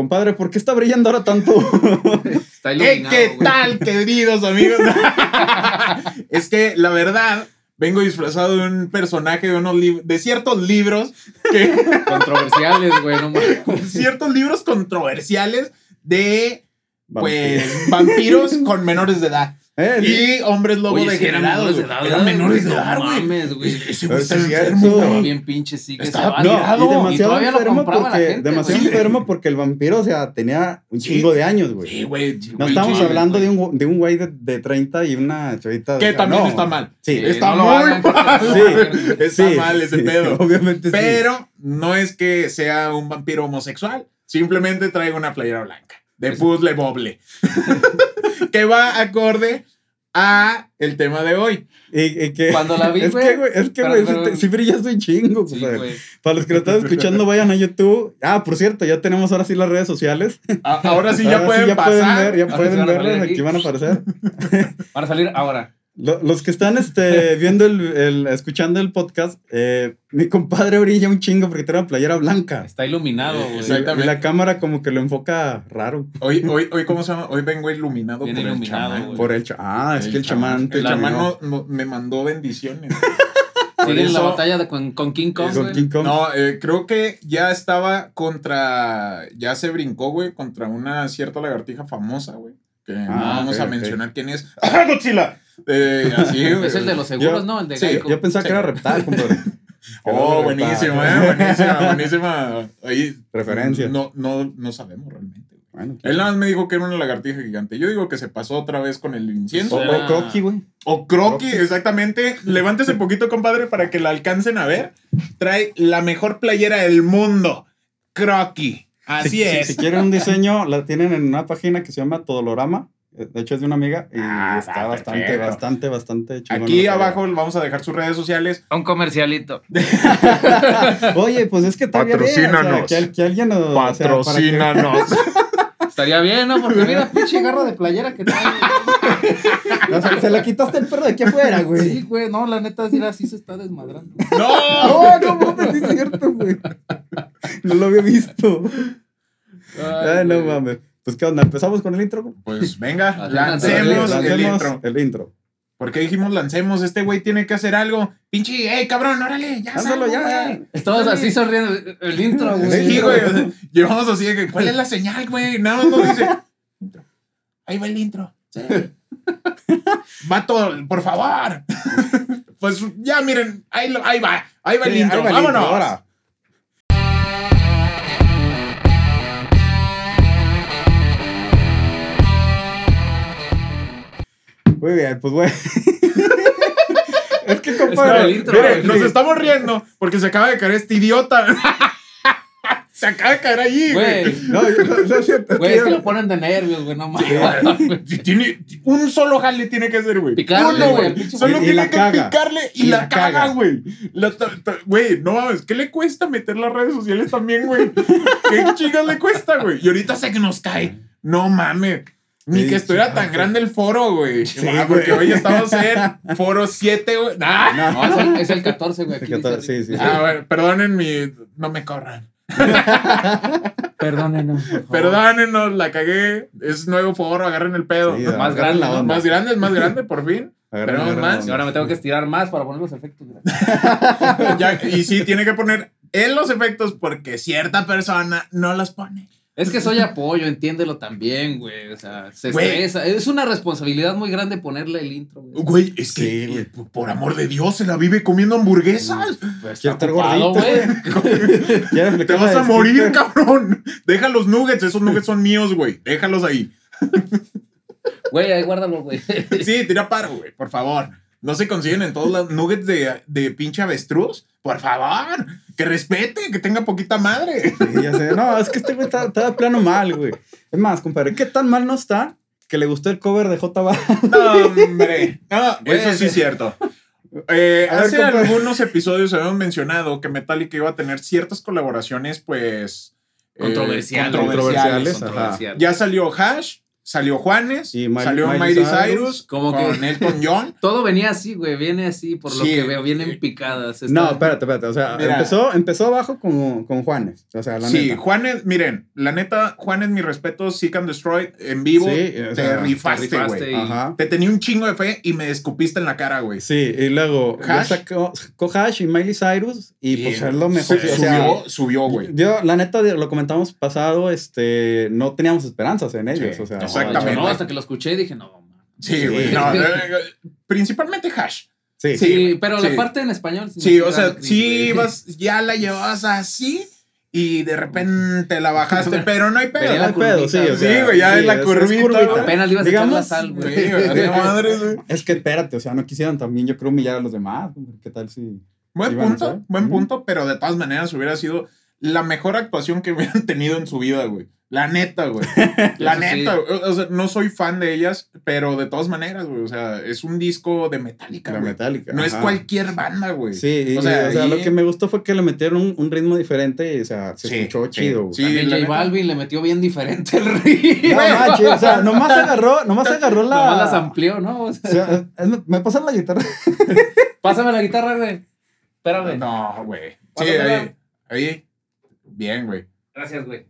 Compadre, ¿por qué está brillando ahora tanto? Está ¿Qué, iluminado, qué tal, queridos amigos? es que la verdad, vengo disfrazado de un personaje de, unos de ciertos libros, que, Controversiales, güey, no mames. ciertos libros controversiales de pues vampiros con menores de edad. Eh, Y hombres lobo Oye, eran menores de edad, Eran güey. menores de edad, güey. Ese güey está enfermo, bien pinche sí que Estaba No, y demasiado enfermo porque, gente, demasiado güey. enfermo porque el vampiro, o sea, tenía un Sí. chingo de años, güey. Sí, güey. No güey, estamos hablando de un, de un güey de, de 30 y una chavita. Que también no. está mal. Sí, está no muy mal. Sí. Está sí, mal ese sí, pedo. Obviamente sí. Pero no es que sea un vampiro homosexual. Simplemente traigo una playera blanca. De puzzle boble. que va acorde a el tema de hoy. Y, y que, Cuando la vi, es que, güey, es que, güey, sí sí brillas un chingo, Sí. Para los que lo están escuchando, vayan a YouTube. Ah, por cierto, ya tenemos ahora sí las redes sociales. A- ahora sí ya Ahora pueden pasar. ver, ya Ahora sí pueden van a verlas, salir aquí. aquí van a aparecer. Van a salir ahora. Lo- Los que están este, viendo el, el- escuchando el podcast, eh, mi compadre brilla un chingo porque tiene una playera blanca. Está iluminado, Eh, güey. Exactamente. y la cámara como que lo enfoca raro. Hoy, hoy, hoy, ¿cómo se llama? Hoy vengo iluminado Bien por iluminado, el chamán. güey. Por el cha- Ah, es que el chamán te El chamán no- no- me mandó bendiciones. Sigue en la batalla de- con, con King Kong, Con güey. King Kong. No, eh, creo que ya estaba contra. Ya se brincó, güey, contra una cierta lagartija famosa, güey. Que no Ah, vamos ok, a mencionar quién es. ¡Ah, Godzilla! Eh, así. Es el de los seguros, Yo- ¿no? El de sí, Geico. Yo pensaba Sí. que era reptal, compadre. Oh, buenísimo, eh, buenísima, buenísima. Ahí. Referencia. No, no, no sabemos realmente. Bueno, Él nada más me dijo que era una lagartija gigante. Yo digo que se pasó otra vez con el o, incienso. Será- o croqui, güey. O croqui, Croqui. exactamente. Levántese poquito, compadre, para que la alcancen a ver. Trae la mejor playera del mundo. Croqui. Así Si- es. Si, si quieren un diseño, la tienen en una página que se llama Todolorama. Eh, De hecho, es de una amiga y Ah, está está bastante, perfecto. bastante, bastante chingón. Aquí abajo vamos a dejar sus redes sociales. Un comercialito. Oye, pues es que todavía bien, o sea, Patrocínanos. que, al- que alguien nos. o sea, para que- Estaría bien, ¿no? Porque mira, pinche garra de playera que trae. o sea, se la quitaste el perro de aquí afuera, güey. Sí, güey, no, la neta, sí, así se está desmadrando. ¡No! No, no sí es cierto, güey. No lo había visto. Ay, no mames. Pues, ¿qué onda? ¿Empezamos con el intro? Pues venga, lancemos el intro. el intro. ¿Por qué dijimos lancemos? Este güey tiene que hacer algo. Pinche, ¡ey, cabrón! ¡Órale! ¡Ya Lánzalo salgo, ya. güey! Estabas así sonriendo. El intro, güey. Sí, güey. o sea, Llevamos así de que, ¿cuál es la señal, güey? Nada más nos dice. intro. Ahí va el intro. Sí. Vato, por favor. Pues ya, miren, ahí, va. Ahí va el Sí, intro. ahí va el Vámonos. intro, ahora. Muy bien, pues bueno. es que compadre. intro, güey. nos estamos riendo porque se acaba de caer este idiota. se acaba de caer ahí, güey. Güey, No, yo- no, es güey, que es que lo ponen de nervios, güey, no mames. Tiene, un solo jale tiene que hacer, güey. Picarle, Uno, güey, Solo. Y tiene la que caga. picarle y, Y la, la caga, caga. güey. La ta- ta- Güey, no mames, ¿qué le cuesta meter las redes sociales también, güey? ¿Qué chingas le cuesta, güey? Y ahorita sé que nos cae. No mames. Ni que estuviera tan chato. grande el foro, güey. Sí, Ah, porque güey. hoy estamos en foro 7, güey. Nah. No, es el, es el 14, güey. aquí El 14, dice- sí, sí. Ah, bueno, perdonen mi. No me corran. Perdónenos. Perdónenos, la cagué. Es nuevo foro, agarren el pedo. Sí, Más grande, la ¿no? onda. más grande, es más grande, por fin. Agarren, Pero agarren más, Y ahora me tengo que estirar más para poner los efectos. Ya, y sí, tiene que poner en los efectos porque cierta persona no los pone. Es que soy apoyo, entiéndelo también, güey. O sea, se Güey. estresa. Es una responsabilidad muy grande ponerle el intro, güey. Güey, es que, Sí, güey. por- amor de Dios, se la vive comiendo hamburguesas. Pues, Quiero está estar ocupado, gordito, güey. ¿Quieres Te vas a morir, cabrón. Deja los nuggets, esos nuggets son míos, güey. Déjalos ahí. Güey, ahí guárdalo, güey. Sí, tira paro, güey, por favor. No se consiguen en todos los nuggets de, de pinche avestruz. Por favor, que respete, que tenga poquita madre. Sí, ya sé. No, es que este güey está, está de plano mal, güey. Es más, compadre, ¿qué tan mal no está que le gustó el cover de J Balvin? No, hombre. No, eso sí es cierto. Eh, ver, hace algunos episodios habíamos mencionado que Metallica iba a tener ciertas colaboraciones, pues. eh, Controversiales. controversiales. Ya salió Hash, salió Juanes, Y salió Miley Miley Cyrus, Cyrus, como con que- Elton John. Todo venía así, güey. Viene así, por lo Sí. que veo. Vienen picadas. No, espérate, espérate. O sea, Mira. empezó, empezó abajo con, con Juanes. O sea, la sí, neta. Juanes, miren, la neta, Juanes, mi respeto, Seek and Destroy en vivo. Sí, o te sea, te rifaste, güey. y-. Te tenía un chingo de fe y me escupiste en la cara, güey. Sí, y luego Hash. sacó, sacó Hash y Miley Cyrus y pues es lo mejor. se- o sea, subió, subió, güey. yo, la neta, lo comentamos pasado, este, no teníamos esperanzas en ellos. Sí, o sea, exactamente. No, hasta que lo escuché dije, no, man. Sí, güey. Sí. no, eh, principalmente Hash. Sí, Sí, Sí, pero sí. la parte en español. Sí, o sea, sí ibas, ya la llevabas así y de repente la bajaste, pero no hay pedo. No la hay pedo, sí, curvita, o sea, Sí, güey, ya sí, en la es- es curvita. Apenas le ibas a echar Digamos, la sal, güey. Sí, güey, de madre, güey. Es que espérate, o sea, no quisieran también, yo creo, humillar a los demás. ¿Qué tal si.? Buen punto, buen punto, pero de todas maneras hubiera sido la mejor actuación que hubieran tenido en su vida, güey. La neta, güey. La sí. neta, güey. O sea, no soy fan de ellas, pero de todas maneras, güey. O sea, es un disco de Metallica, La güey. metálica. No es ajá. cualquier banda, güey. Sí, y- O sea, o sea, ahí- lo que me gustó fue que le metieron un, un ritmo diferente y, o sea, se Sí, escuchó sí, chido. güey. sí. También J. Balvin le metió bien diferente el ritmo. No manches, o sea, nomás agarró, nomás agarró la. Nomás las amplió, ¿no? O sea, o sea, es- me, pasan la guitarra. pásame la guitarra, güey. Espérame. No, güey. Sí, ahí, ahí. Bien, güey. Gracias, güey.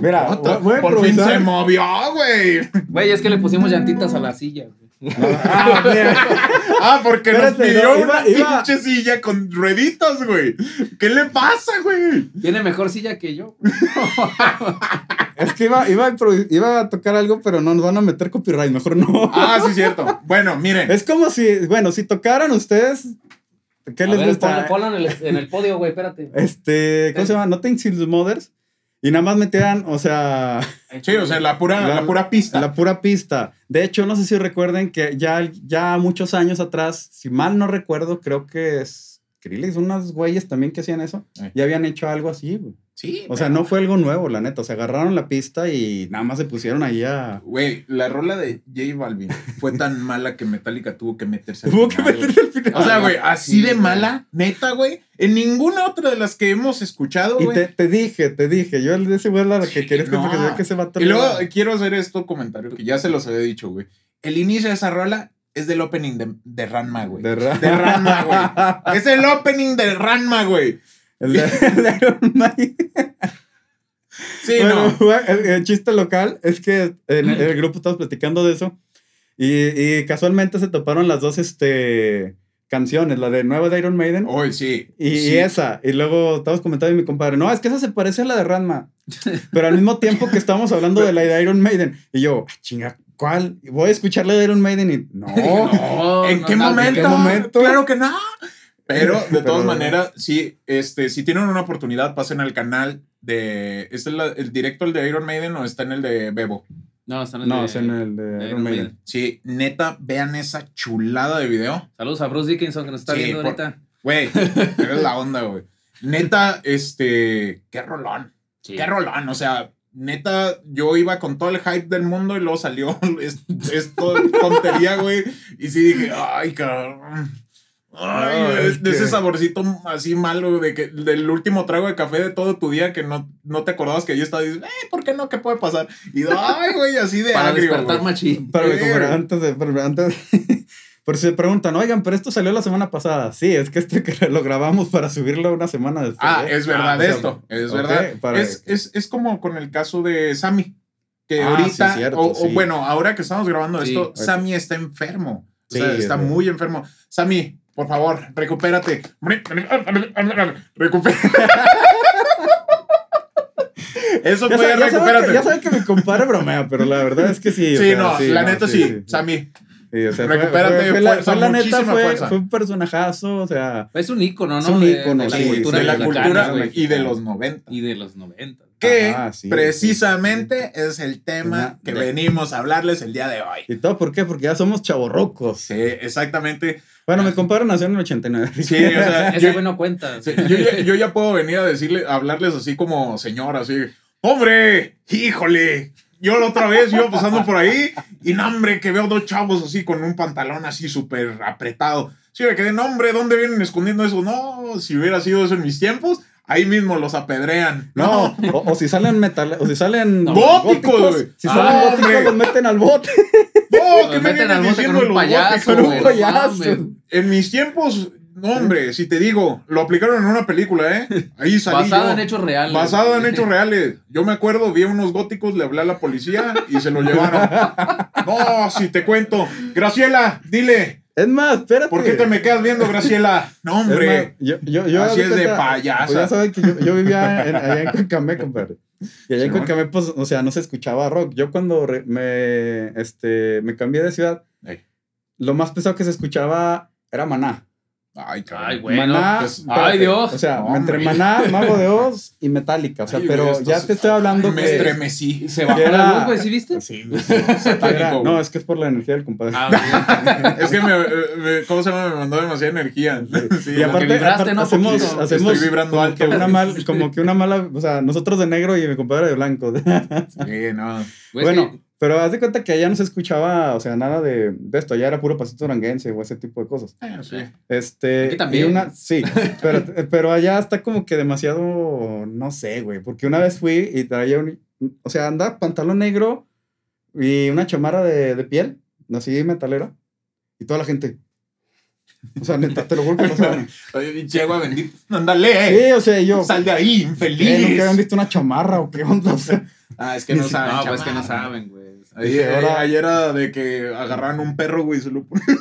Mira, Puta, voy a Por fin se movió, güey. Güey, es que le pusimos llantitas a la silla, güey. Ah, mira. Ah, porque nos pidió no, una iba- pinche silla con rueditas, güey. ¿Qué le pasa, güey? Tiene mejor silla que yo. Es que iba, iba, a improvis- iba a tocar algo, pero no nos van a meter copyright, mejor no. Ah, sí, cierto. Bueno, miren. Es como si, bueno, si tocaran ustedes, ¿qué A les ver, gusta? ponlo, ponlo en, el, en el podio, güey, espérate. Este, ¿cómo se llama? Nothing Since Mothers. Y nada más metieran, o sea, Sí, o sea, la pura, la, La- pura pista. la pura pista. De hecho, no sé si recuerden que ya, ya muchos años atrás, si mal no recuerdo, creo que es Skrillex, unos güeyes también que hacían eso, Eh. ya habían hecho algo así, güey. Sí. O sea, no fue algo nuevo, la neta. O sea, agarraron la pista y nada más se pusieron ahí a. Güey, la rola de J Balvin fue tan mala que Metallica tuvo que meterse al Tuvo que final, meterse al final. O sea, güey, así Sí, de mala, neta, güey. En ninguna otra de las que hemos escuchado, Y güey. te, te dije, te dije. Yo de ese güey era la que Sí, querías que no. porque sabía que se va a Y luego quiero hacer esto comentario que ya se los había dicho, güey. El inicio de esa rola es del opening de, de Ranma, güey. De, ra- De Ranma, güey. Es el opening de Ranma, güey. El de, el de Iron Man. Sí, Bueno, no. el, el chiste local es que en el, el grupo estamos platicando de eso. Y, y casualmente se toparon las dos este, canciones, la de nueva de Iron Maiden. Hoy sí. Y, sí. y esa, y luego estábamos comentando y mi compadre, no, es que esa se parece a la de Ranma. Pero al mismo tiempo que estábamos hablando de la de Iron Maiden. Y yo, "Ah, chinga, ¿cuál? Voy a escuchar la de Iron Maiden y no. No, ¿En no, qué no, momento? qué momento? Claro que no. Pero de Pero- todas maneras, sí, este, si tienen una oportunidad, pasen al canal de. ¿Es el, el directo el de Iron Maiden o está en el de Bebo? No, están en No, de- es en el de de Iron Maiden. Maiden. Sí, neta, vean esa chulada de video. Saludos a Bruce Dickinson que nos está Sí, viendo por- ahorita. Güey, eres la onda, güey. Neta, este. Qué rolón. Sí. Qué rolón. O sea, neta, yo iba con todo el hype del mundo y luego salió es- esto tontería, güey. Y sí dije, ay, cabrón. Ay, No, es es de ese saborcito así malo de que del último trago de café de todo tu día que no, no te acordabas que ahí estaba dices, eh, ¿por qué no? ¿Qué puede pasar? Y ay, güey, así de Para agrio, despertar machín. Pero como antes de, pero antes por si se preguntan, oigan, pero esto salió la semana pasada. Sí, es que este que lo grabamos para subirlo una semana después. Ah, es verdad Ah, o sea, esto, es verdad. para- Es, es, es como con el caso de Sammy, que Ah, ahorita, sí, cierto, o, bueno, ahora que estamos grabando Sí. esto, Sammy está enfermo. O sea, es está muy enfermo. Sammy, por favor, recupérate. Recupérate. Eso Ya, fue, sabe- ya sabe recupérate. que, ya sabe que mi compadre bromea, pero la verdad es que sí. o sí, sea, no, la no, neta sí, Sammy. Sí, o sea, fue- Recupérate, fue, fue la, fuerza, fue la neta, fue, fue un personajazo, o sea, Es un ícono, ¿no? Es un De- ícono, de, la sí, cultura de la mexicana, cultura güey. y de los 90. Y de los 90. Que Ajá, sí, precisamente es el tema Una- que de- venimos a hablarles el día de hoy. ¿y todo por qué? Porque ya somos chavorrocos. Sí, exactamente. Bueno, mi compadre nació en el 89. Sí, o sea, yo, no cuenta. sí, yo ya, yo ya puedo venir a decirle, a hablarles así como señor, así, hombre, híjole, yo la otra vez iba pasando por ahí y no, hombre, que veo dos chavos así con un pantalón así súper apretado. Sí, me quedé, no, hombre, ¿dónde vienen escondiendo eso? No, si hubiera sido eso en mis tiempos, ahí mismo los apedrean. No, o, o si salen metal, o si salen No, góticos, güey. Si Ah, salen góticos, hombre. los meten al bote. Oh, Lo ¿qué me meten al bote con un los payaso, con un no payaso. En mis tiempos, no, hombre, si te digo, lo aplicaron en una película, ¿eh? Ahí salí Basado yo. en hechos reales. Basado en hechos reales. Yo me acuerdo, vi a unos góticos, le hablé a la policía y se lo llevaron. No, si te cuento. Graciela, dile, Es más, espérate. ¿por qué te me quedas viendo, Graciela? No, Es más, hombre. yo, yo, yo Así es de payasa. Pues ya saben que yo, yo vivía en- allá en Cuencamé, compadre. Y allá en. Cuencamé, pues, o sea, no se escuchaba rock. Yo cuando re- me, este, me cambié de ciudad, Ey. lo más pesado que se escuchaba era Maná. Ay, cabrón. Ay, Bueno, Maná, pues, ay, Dios. O sea, entre. Maná, Mago de Oz y Metallica. O sea, Ay, pero ya te estoy hablando Me que... estremecí. Se bajó era- la luz, güey, ¿sí viste? Sí, güey. no, es que es por la energía del compadre. Ah, Es que me, me- ¿cómo se llama? Me mandó demasiada energía. Sí, y aparte, vibraste, aparte ¿no? hacemos, hacemos Estoy vibrando como, alto, que una mal, como que una mala, o sea, nosotros de negro y mi compadre de blanco. Sí, no. bueno. Pero haz de cuenta que allá no se escuchaba, o sea, nada de, de esto, allá era puro pasito duranguense o ese tipo de cosas. Eh, sí. Este, Aquí también. y una, sí, pero, pero allá está como que demasiado, no sé, güey, porque una vez fui y traía un, o sea, anda pantalón negro y una chamarra de, de piel, así metalera, y toda la gente. O sea, neta, te lo juro que no saben. Oye, pinche agua bendita. Ándale. Sí, o sea, yo, Sal de ahí, ¿qué? infeliz. ¿Nunca habían visto una chamarra o qué onda? O sea, Ah, es que no saben. No, pues que no saben, güey. Ayer, Dije, ahora- ayer era de que agarraron un perro, güey, y se lo ponían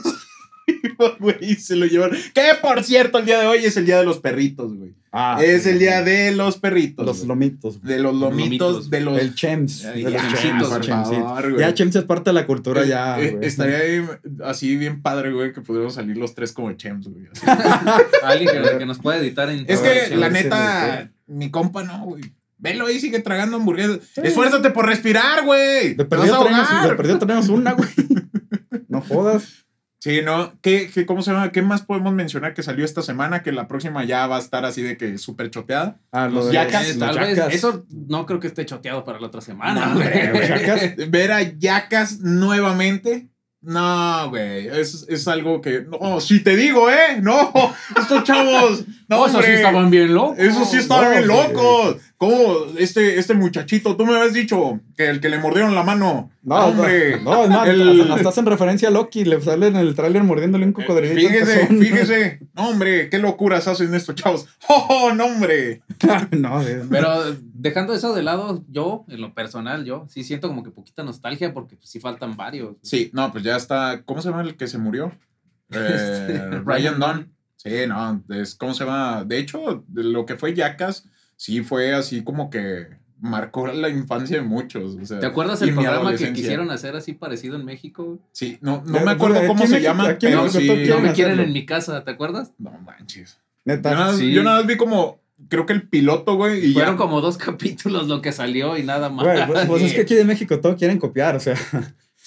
güey, y se lo llevaron. Que por cierto, el día de hoy es el día de los perritos, güey. ah, es el día de los perritos. los güey. lomitos. de los lomitos, lomitos. de los. El chems. Ay, de los ya, por favor. Ya chems es parte de la cultura ya, Eh, güey. estaría ahí, así bien padre, güey, que pudiéramos salir los tres como chems, güey. Alguien que, que nos pueda editar en. Es que, la neta, mi compa no, güey. Velo ahí, sigue tragando hamburguesas. Esfuérzate por respirar, güey. De perdido, tenemos, de perdido tenemos una, güey. No jodas. Sí, ¿no? ¿Qué, qué, ¿Cómo se llama? ¿Qué más podemos mencionar que salió esta semana? Que la próxima ya va a estar así de que súper choteada. Ah, lo Los de yacas, Eh, los tal vez. yacas. Eso no creo que esté choteado para la otra semana. No, hombre, Los yacas. Ver a Yacas nuevamente. No, güey. Es, es algo que. No, si te digo, ¿eh? No, estos chavos. No, No, esos sí estaban bien locos. Eso sí estaban No, bien güey. locos. ¿Cómo? Este, este muchachito, tú me habías dicho que el que le mordieron la mano. No, hombre. No, más, El- hasta, hacen referencia a Loki. Le sale en el tráiler mordiéndole un cocodrilo. Fíjese, fíjese. No, hombre, qué locuras hacen estos chavos. ¡Oh, oh, no, hombre! no, de- Pero dejando eso de lado, yo, en lo personal, yo sí siento como que poquita nostalgia porque pues, sí faltan varios. Sí, no, pues ya está. ¿Cómo se llama el que se murió? Eh, Este, Ryan Dunn. Sí, no, es, ¿cómo se llama? De hecho, de lo que fue Yacas, sí fue así como que marcó la infancia de muchos. o sea, ¿Te acuerdas el programa que quisieron hacer así parecido en México? Sí, no, no me acuerdo cómo se llama, pero sí. No me quieren hacerlo. en mi casa, ¿te acuerdas? No manches. Neta. Yo nada, Sí. yo nada más vi como, creo que el piloto, güey, y Fueron ya. como dos capítulos lo que salió y nada más. Güey, pues, pues es que aquí de México todo quieren copiar, o sea.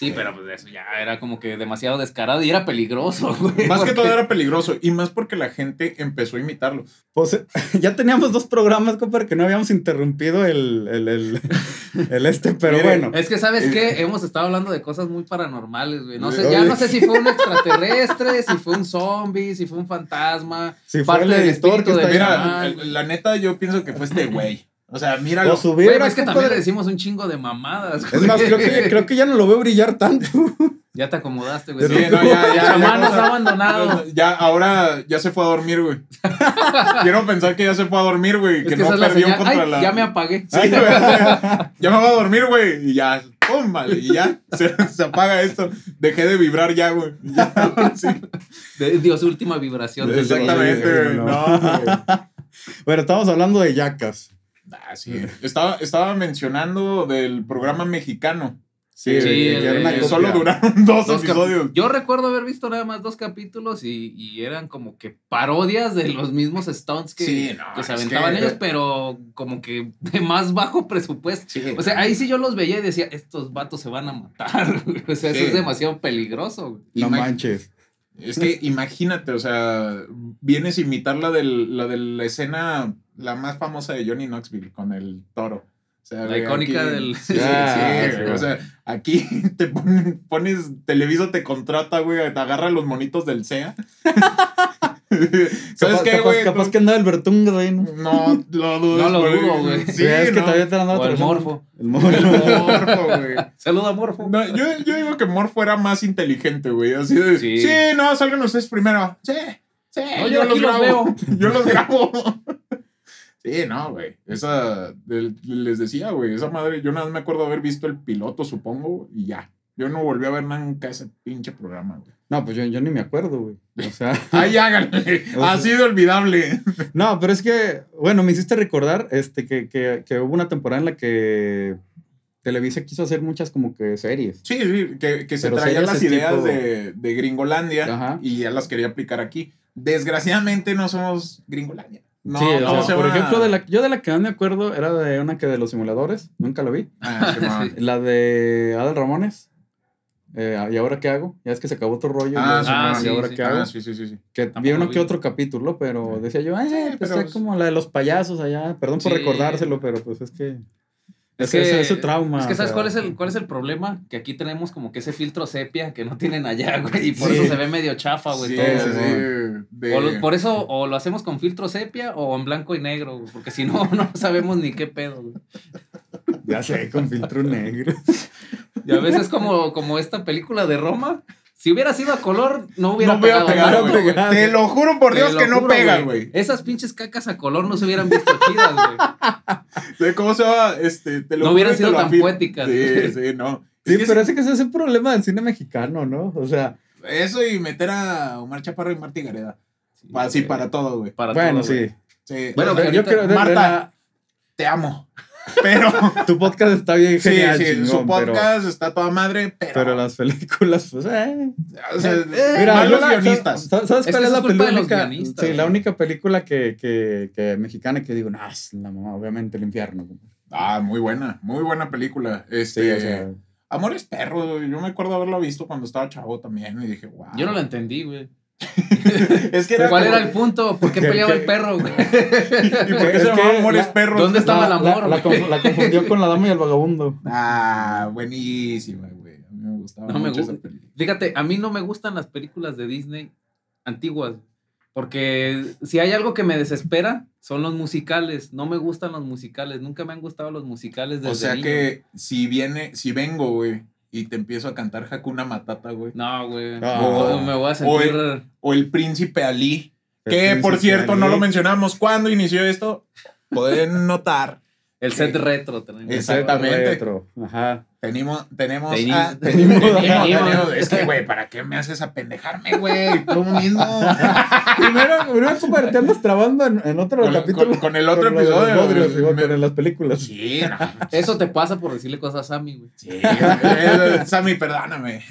Sí, pero pues eso ya era como que demasiado descarado y era peligroso, güey. Más que todo era peligroso y más porque la gente empezó a imitarlo. Pues eh, ya teníamos dos programas, compadre, que no habíamos interrumpido el, el, el, el este, pero bueno. Es que, ¿sabes Eh, qué? Hemos estado hablando de cosas muy paranormales, güey. No Eh, sé, ya no sé si fue un extraterrestre, si fue un zombie, si fue un fantasma. Si fue parte el del editor que está de-. Mira, el- la neta yo pienso que fue este güey. O sea, míralo. O Güey, es que también le compadre. decimos un chingo de mamadas, Es más, creo que, creo que ya no lo veo brillar tanto. Ya te acomodaste, güey. Sí, no, ya, ya, chamán ya, nos ha abandonado. Ya, ahora ya se fue a dormir, güey. Quiero pensar que ya se fue a dormir, güey. Es Que, que no la perdió contra Ay, la. ya me apagué. Sí, güey, ya me voy a dormir, güey. Y ya, pum, vale, y ya se, se apaga esto. Dejé de vibrar ya, güey. Ya, sí. De- dio su última vibración. Exactamente, güey. no. No, güey. Bueno, estamos hablando de yacas. Ah, sí. Estaba, estaba mencionando del programa mexicano. Sí, Sí, que el- era una el- Que copia. solo duraron dos, episodios. Yo recuerdo haber visto nada más dos capítulos y, y eran como que parodias de los mismos stunts que, Sí, no, que se aventaban que- ellos, pero como que de más bajo presupuesto. Sí. O sea, ahí sí yo los veía y decía, estos vatos se van a matar. O sea, Sí. eso es demasiado peligroso. No Imag- manches. Es que imagínate, o sea, vienes a imitar la, del, la de la escena, la más famosa de Johnny Knoxville con el toro. O sea, La icónica aquí- del- Sí, sí, sí. O sea, aquí te ponen- pones, Televisa te contrata, güey, te agarra los monitos del SEA. ¿Sabes Capaz- qué, güey? Capaz que andaba el Bertungas ahí, ¿no? No, lo dudo. No lo dudo, güey. Sí, es que no. todavía te andaba el. Morfo. El morfo. Morfo, güey. Saluda, Morfo. No, yo, yo digo que Morfo era más inteligente, güey. Así de. Sí, Sí. no, salgan ustedes primero. Sí, sí. No, yo aquí los veo. Yo los grabo. Sí, no, güey. Esa. Les decía, güey. Esa madre. Yo nada más me acuerdo haber visto el piloto, supongo, y ya. Yo no volví a ver nunca ese pinche programa, güey. No, pues yo, yo ni me acuerdo, güey. O sea, Ay, háganle. Ha sido olvidable. no, pero es que, bueno, me hiciste recordar este, que, que, que hubo una temporada en la que Televisa quiso hacer muchas como que series. Sí, sí, que, que se traían las ideas tipo- de, de Gringolandia Ajá. y ya las quería aplicar aquí. Desgraciadamente no somos Gringolandia. No, sí, o ¿cómo sea, se por ejemplo, de la, yo de la que más me acuerdo era de una que de los simuladores, nunca la vi. Ah, sí. La de Adal Ramones. eh, ¿Y ahora qué hago? Ya es que se acabó otro rollo. Ah, y, sí, ¿y ahora sí. qué hago? Ah, sí, sí, sí. Que Tampoco vi uno lo que otro capítulo, pero decía yo, eh, Sí, pues pero como la de los payasos allá. Perdón por recordárselo, pero pues es que. Es que, que- es su trauma. Es que, ¿sabes cuál es, el, cuál es el problema? Que aquí tenemos como que ese filtro sepia que no tienen allá, güey. Y por Sí. eso se ve medio chafa, güey. Sí, todo, sí, güey. sí, de- O lo- por eso o lo hacemos con filtro sepia o en blanco y negro, güey, porque si no, no sabemos ni qué pedo. güey. Ya sé, con filtro negro. Y a veces como, como esta película de Roma, si hubiera sido a color, no hubiera No pegado pegar. Te lo juro por Dios que no juro, pega, güey. Esas pinches cacas a color no se hubieran visto chidas, güey. De ¿Cómo se llama? Este, te lo No hubieran sido tan poéticas. Sí, sí, no. Sí, Es pero ese que ese es un problema del cine mexicano, ¿no? O sea, Eso y meter a Omar Chaparro y Marta Gareda. Sí, Así para todo, güey. Para bueno, todo, sí. Sí. Bueno, Yo- que yo creo Marta. la- Te amo. Pero. tu podcast está bien sí, genial, sí, chingón, su pero- podcast está toda madre, pero. Pero, las películas, pues, eh. o sea, Mira, malos yo la- guionistas. ¿sabes, sabes Es cuál que es la es los película? guionistas, Sí, la única película que, que, que mexicana que digo, no, es la mamá, obviamente el infierno. Ah, muy buena, muy buena película. Sí, Este, o sea, Amores Perros, yo me acuerdo haberlo visto cuando estaba chavo también y dije, wow. Yo no lo entendí, güey. Es que era ¿Cuál como- era el punto? ¿Por qué ¿Qué- peleaba qué? el perro, güey? ¿Y por qué Es se que llamaban Amores la- Perros? ¿Dónde está? la, el amor, la güey. conf- la confundió con la dama y el vagabundo. Ah, buenísima, güey. A mí me gustaba No me mucho esa gusta. película. Fíjate, a mí no me gustan las películas de Disney antiguas. Porque si hay algo que me desespera, son los musicales. No me gustan los musicales. Nunca me han gustado los musicales desde O sea niño. que si viene, si vengo, güey, y te empiezo a cantar Hakuna Matata, güey. No, güey. Ah. O- me voy a O sentir... el- O el Príncipe Ali. El Que por cierto, no lo mencionamos. ¿Cuándo inició esto? Pueden notar. El set retro. también. Exactamente. Retro, Ajá. Tenemos, tenemos, Teni- tenemos. tenemos- Es que, güey, ¿para qué me haces apendejarme, güey? Tú mismo. Primero, primero como te andas trabando en, en otro Con- capítulo. con- con el otro los episodio, bodrios, igual, me- con las películas. Sí, no. Eso te pasa por decirle cosas a Sammy, güey. Sí, eh, Sammy, perdóname.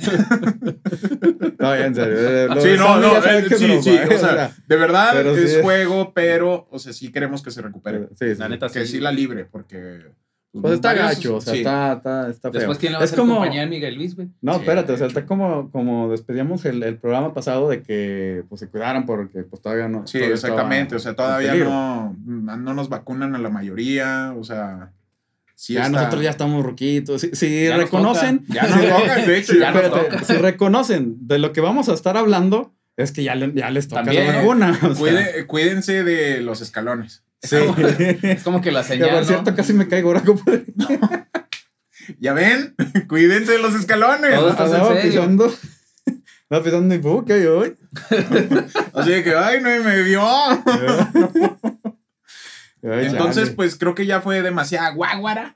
No, ya, en serio. eh, lo Sí, de no, Sammy no, eh, sí, broma, sí, eh, o sea, de verdad es sí es- juego, pero, o sea, sí queremos que se recupere. sí, sí. La neta, Que sí. sí la libre, porque... Pues está varios- gacho, o sea, sí. está, está, está feo. Después, ¿quién le va a es hacer como, compañía a Miguel Luis, güey? No, Sí. espérate, o sea, está como, como despedíamos el, el programa pasado de que pues, se cuidaran porque pues todavía no. Sí, todavía exactamente, o sea, todavía no, no nos vacunan a la mayoría, o sea... Sí ya está- nosotros ya estamos ruquitos. Si, si Ya nos reconocen, Ya nos toca, de hecho, ya nos espérate, toca. si reconocen de lo que vamos a estar hablando, es que ya, le- ya les toca También, la ¿eh? vacuna. o sea, Cuide- cuídense de los escalones. Sí. Es como que la señal, por ¿no? cierto, casi me caigo ahora, compadre. ¿Ya ven? cuídense de los escalones. Todo estás en Andaba serio. pisando. Estaba pisando mi buque y hoy. Así que, ay, no me vio. Entonces, pues creo que ya fue demasiada guaguara.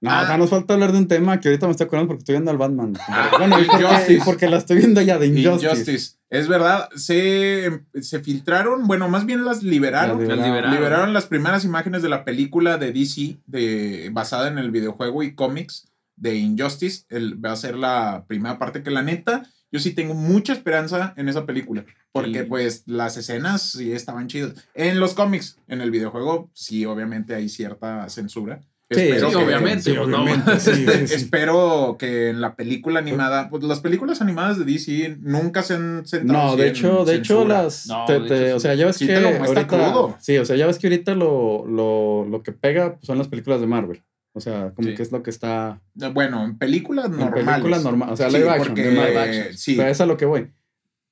No, Ah. acá nos falta hablar de un tema que ahorita me estoy acordando porque estoy viendo al Batman. bueno, y porque, porque la estoy viendo ya de Injustice. Injustice. Es verdad, se, se filtraron, bueno, más bien las liberaron. La Las liberaron. Liberaron las primeras imágenes de la película de DC de, basada en el videojuego y cómics de Injustice. El, va a ser la primera parte que la neta, yo sí tengo mucha esperanza en esa película. Porque Sí. pues las escenas sí estaban chidas. En los cómics, en el videojuego, sí, obviamente hay cierta censura. Sí, Espero sí, que- obviamente. Sí, pues, no. obviamente. sí, sí, sí. Espero que en la película animada, pues las películas animadas de DC nunca se han centrado. No, de en hecho, de hecho, las. No, te- de te- hecho, o sea, ya ves Sí que. ahorita, crudo. Sí, o sea, ya ves que ahorita lo, lo, lo que pega pues, son las películas de Marvel. O sea, como Sí. que es lo que está. Bueno, en películas En normales. películas normales. O sea, Sí, live action. porque- de Marvel. Live action. sí. Pero es a lo que voy.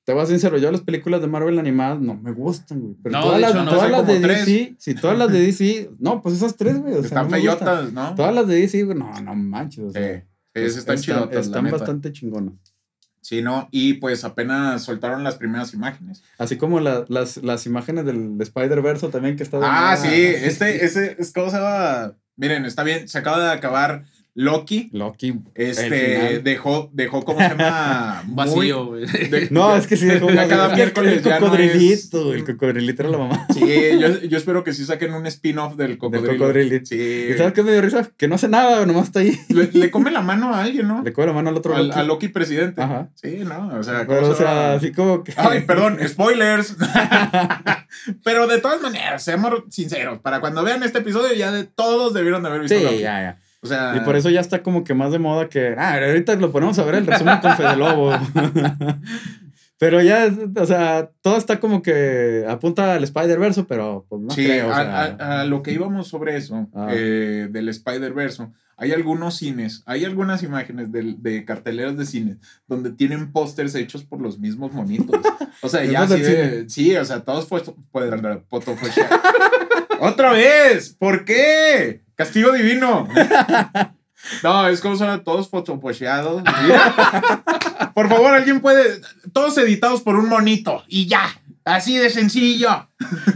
Te voy a ser sincero, yo las películas de Marvel animadas no me gustan, güey. Pero No, todas, de las, hecho, no, todas las de tres. DC, sí, todas las de DC, no, pues esas tres, güey. O sea, Están no feyotas, ¿no? Todas las de DC, güey, no, no manches. O Sí, sea, sí, sí están chidotas, la Están neta. bastante chingonas. Sí, ¿no? Y pues apenas soltaron las primeras imágenes. Así como la- las, las imágenes del Spider-Verse también que está Ah, sí, este, ese, es ¿cómo se llama? Miren, está bien, se acaba de acabar Loki. Loki. Este, dejó, dejó, ¿cómo se llama? Un vacío, güey. No, es que sí dejó Ya cada miércoles el ya no cocodrilito, es- el cocodrilito era la mamá. Sí, yo, yo espero que sí saquen un spin-off del Del cocodrilo. cocodrilito. Sí. ¿Y sabes qué me dio risa? Que no hace nada, nomás está ahí. Le, le come la mano a alguien, ¿no? Le coge la mano al otro Al- Loki. a Loki presidente. Ajá. Sí, ¿no? O sea, ¿cómo Pero, o se llama? sea, así como que. Ay, perdón, spoilers. Pero de todas maneras, seamos sinceros, para cuando vean este episodio ya de todos debieron de haber visto Sí, Loki. ya, ya. O sea, Y por eso ya está como que más de moda que. Ah, ahorita lo ponemos a ver el resumen con Fede Lobo. pero ya, o sea, todo está como que apunta al Spider-Verse, pero pues no sí, creo. o a, sea. a- a lo que íbamos sobre eso, Ah. eh, del Spider-Verse, hay algunos cines, hay algunas imágenes del- de, carteleras de cines donde tienen pósters hechos por los mismos monitos. O sea, ya de, sí, o sea, todos ¡Otra vez! ¿Por qué? Castigo divino. No, es como son todos fotoposheados. Mira. Por favor, alguien puede. Todos editados por un monito. Y ya. Así de sencillo.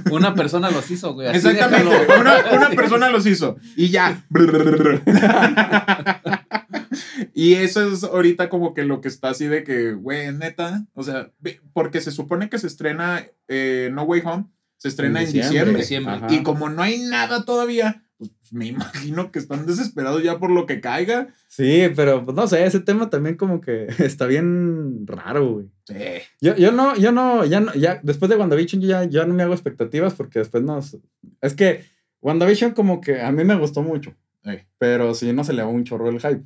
Una persona los hizo, güey. así Exactamente. Una, una persona los hizo. Y ya. y eso es ahorita como que lo que está así de que, güey, neta. O sea, porque se supone que se estrena eh, No Way Home. Se estrena en diciembre. Y como no hay nada todavía, me imagino que están desesperados ya por lo que caiga. Sí, pero pues, no sé, ese tema también como que está bien raro, güey. Sí. Yo, yo no, yo no, ya no, ya, después de WandaVision yo ya, ya no me hago expectativas porque después nos... Es que WandaVision como que a mí me gustó mucho, Ey. pero sí no se le va un chorro el hype.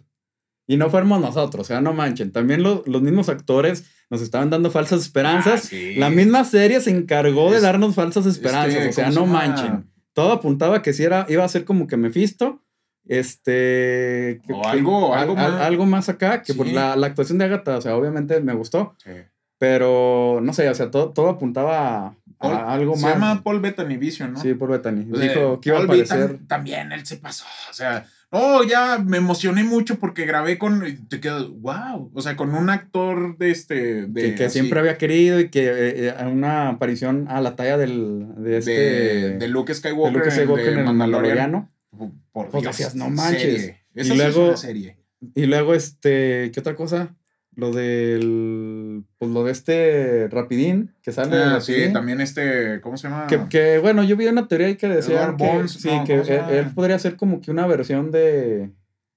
Y no fuéramos nosotros, o sea, no manchen. También lo- los mismos actores nos estaban dando falsas esperanzas. Ah, sí. La misma serie se encargó de darnos falsas esperanzas, o sea, ¿cómo se no manchen. Todo apuntaba que sí era, iba a ser como que Mephisto, este... O que- algo- al- algo al- más. algo más acá, que por la, la actuación de Agatha, o sea, obviamente me gustó. Sí. Pero no sé, o sea, todo, todo apuntaba a, Paul- a algo se más. llama Paul Bettany Vision, ¿no? Sí. O sea, Dijo que iba a Paul Bettany aparecer. También él se pasó. O sea, oh, ya me emocioné mucho porque grabé con. y Te quedas, wow. O sea, con un actor de este. De, Que, siempre había querido y que eh, eh, una aparición a la talla del, de este. de, de Luke de Skywalker, Luke Skywalker en, en de el Mandalorian. Mandaloriano. Por Pues Dios, no manches. serie. Esa Y sí es luego- una serie. Y luego, este. ¿Qué otra cosa? Lo del. Pues lo de este Rapidín, que sale. Ah, sí, también este. ¿Cómo se llama? Que, que, bueno, yo vi una teoría ahí que decía que, sí, no, que ¿cómo se él, podría ser como que una versión de.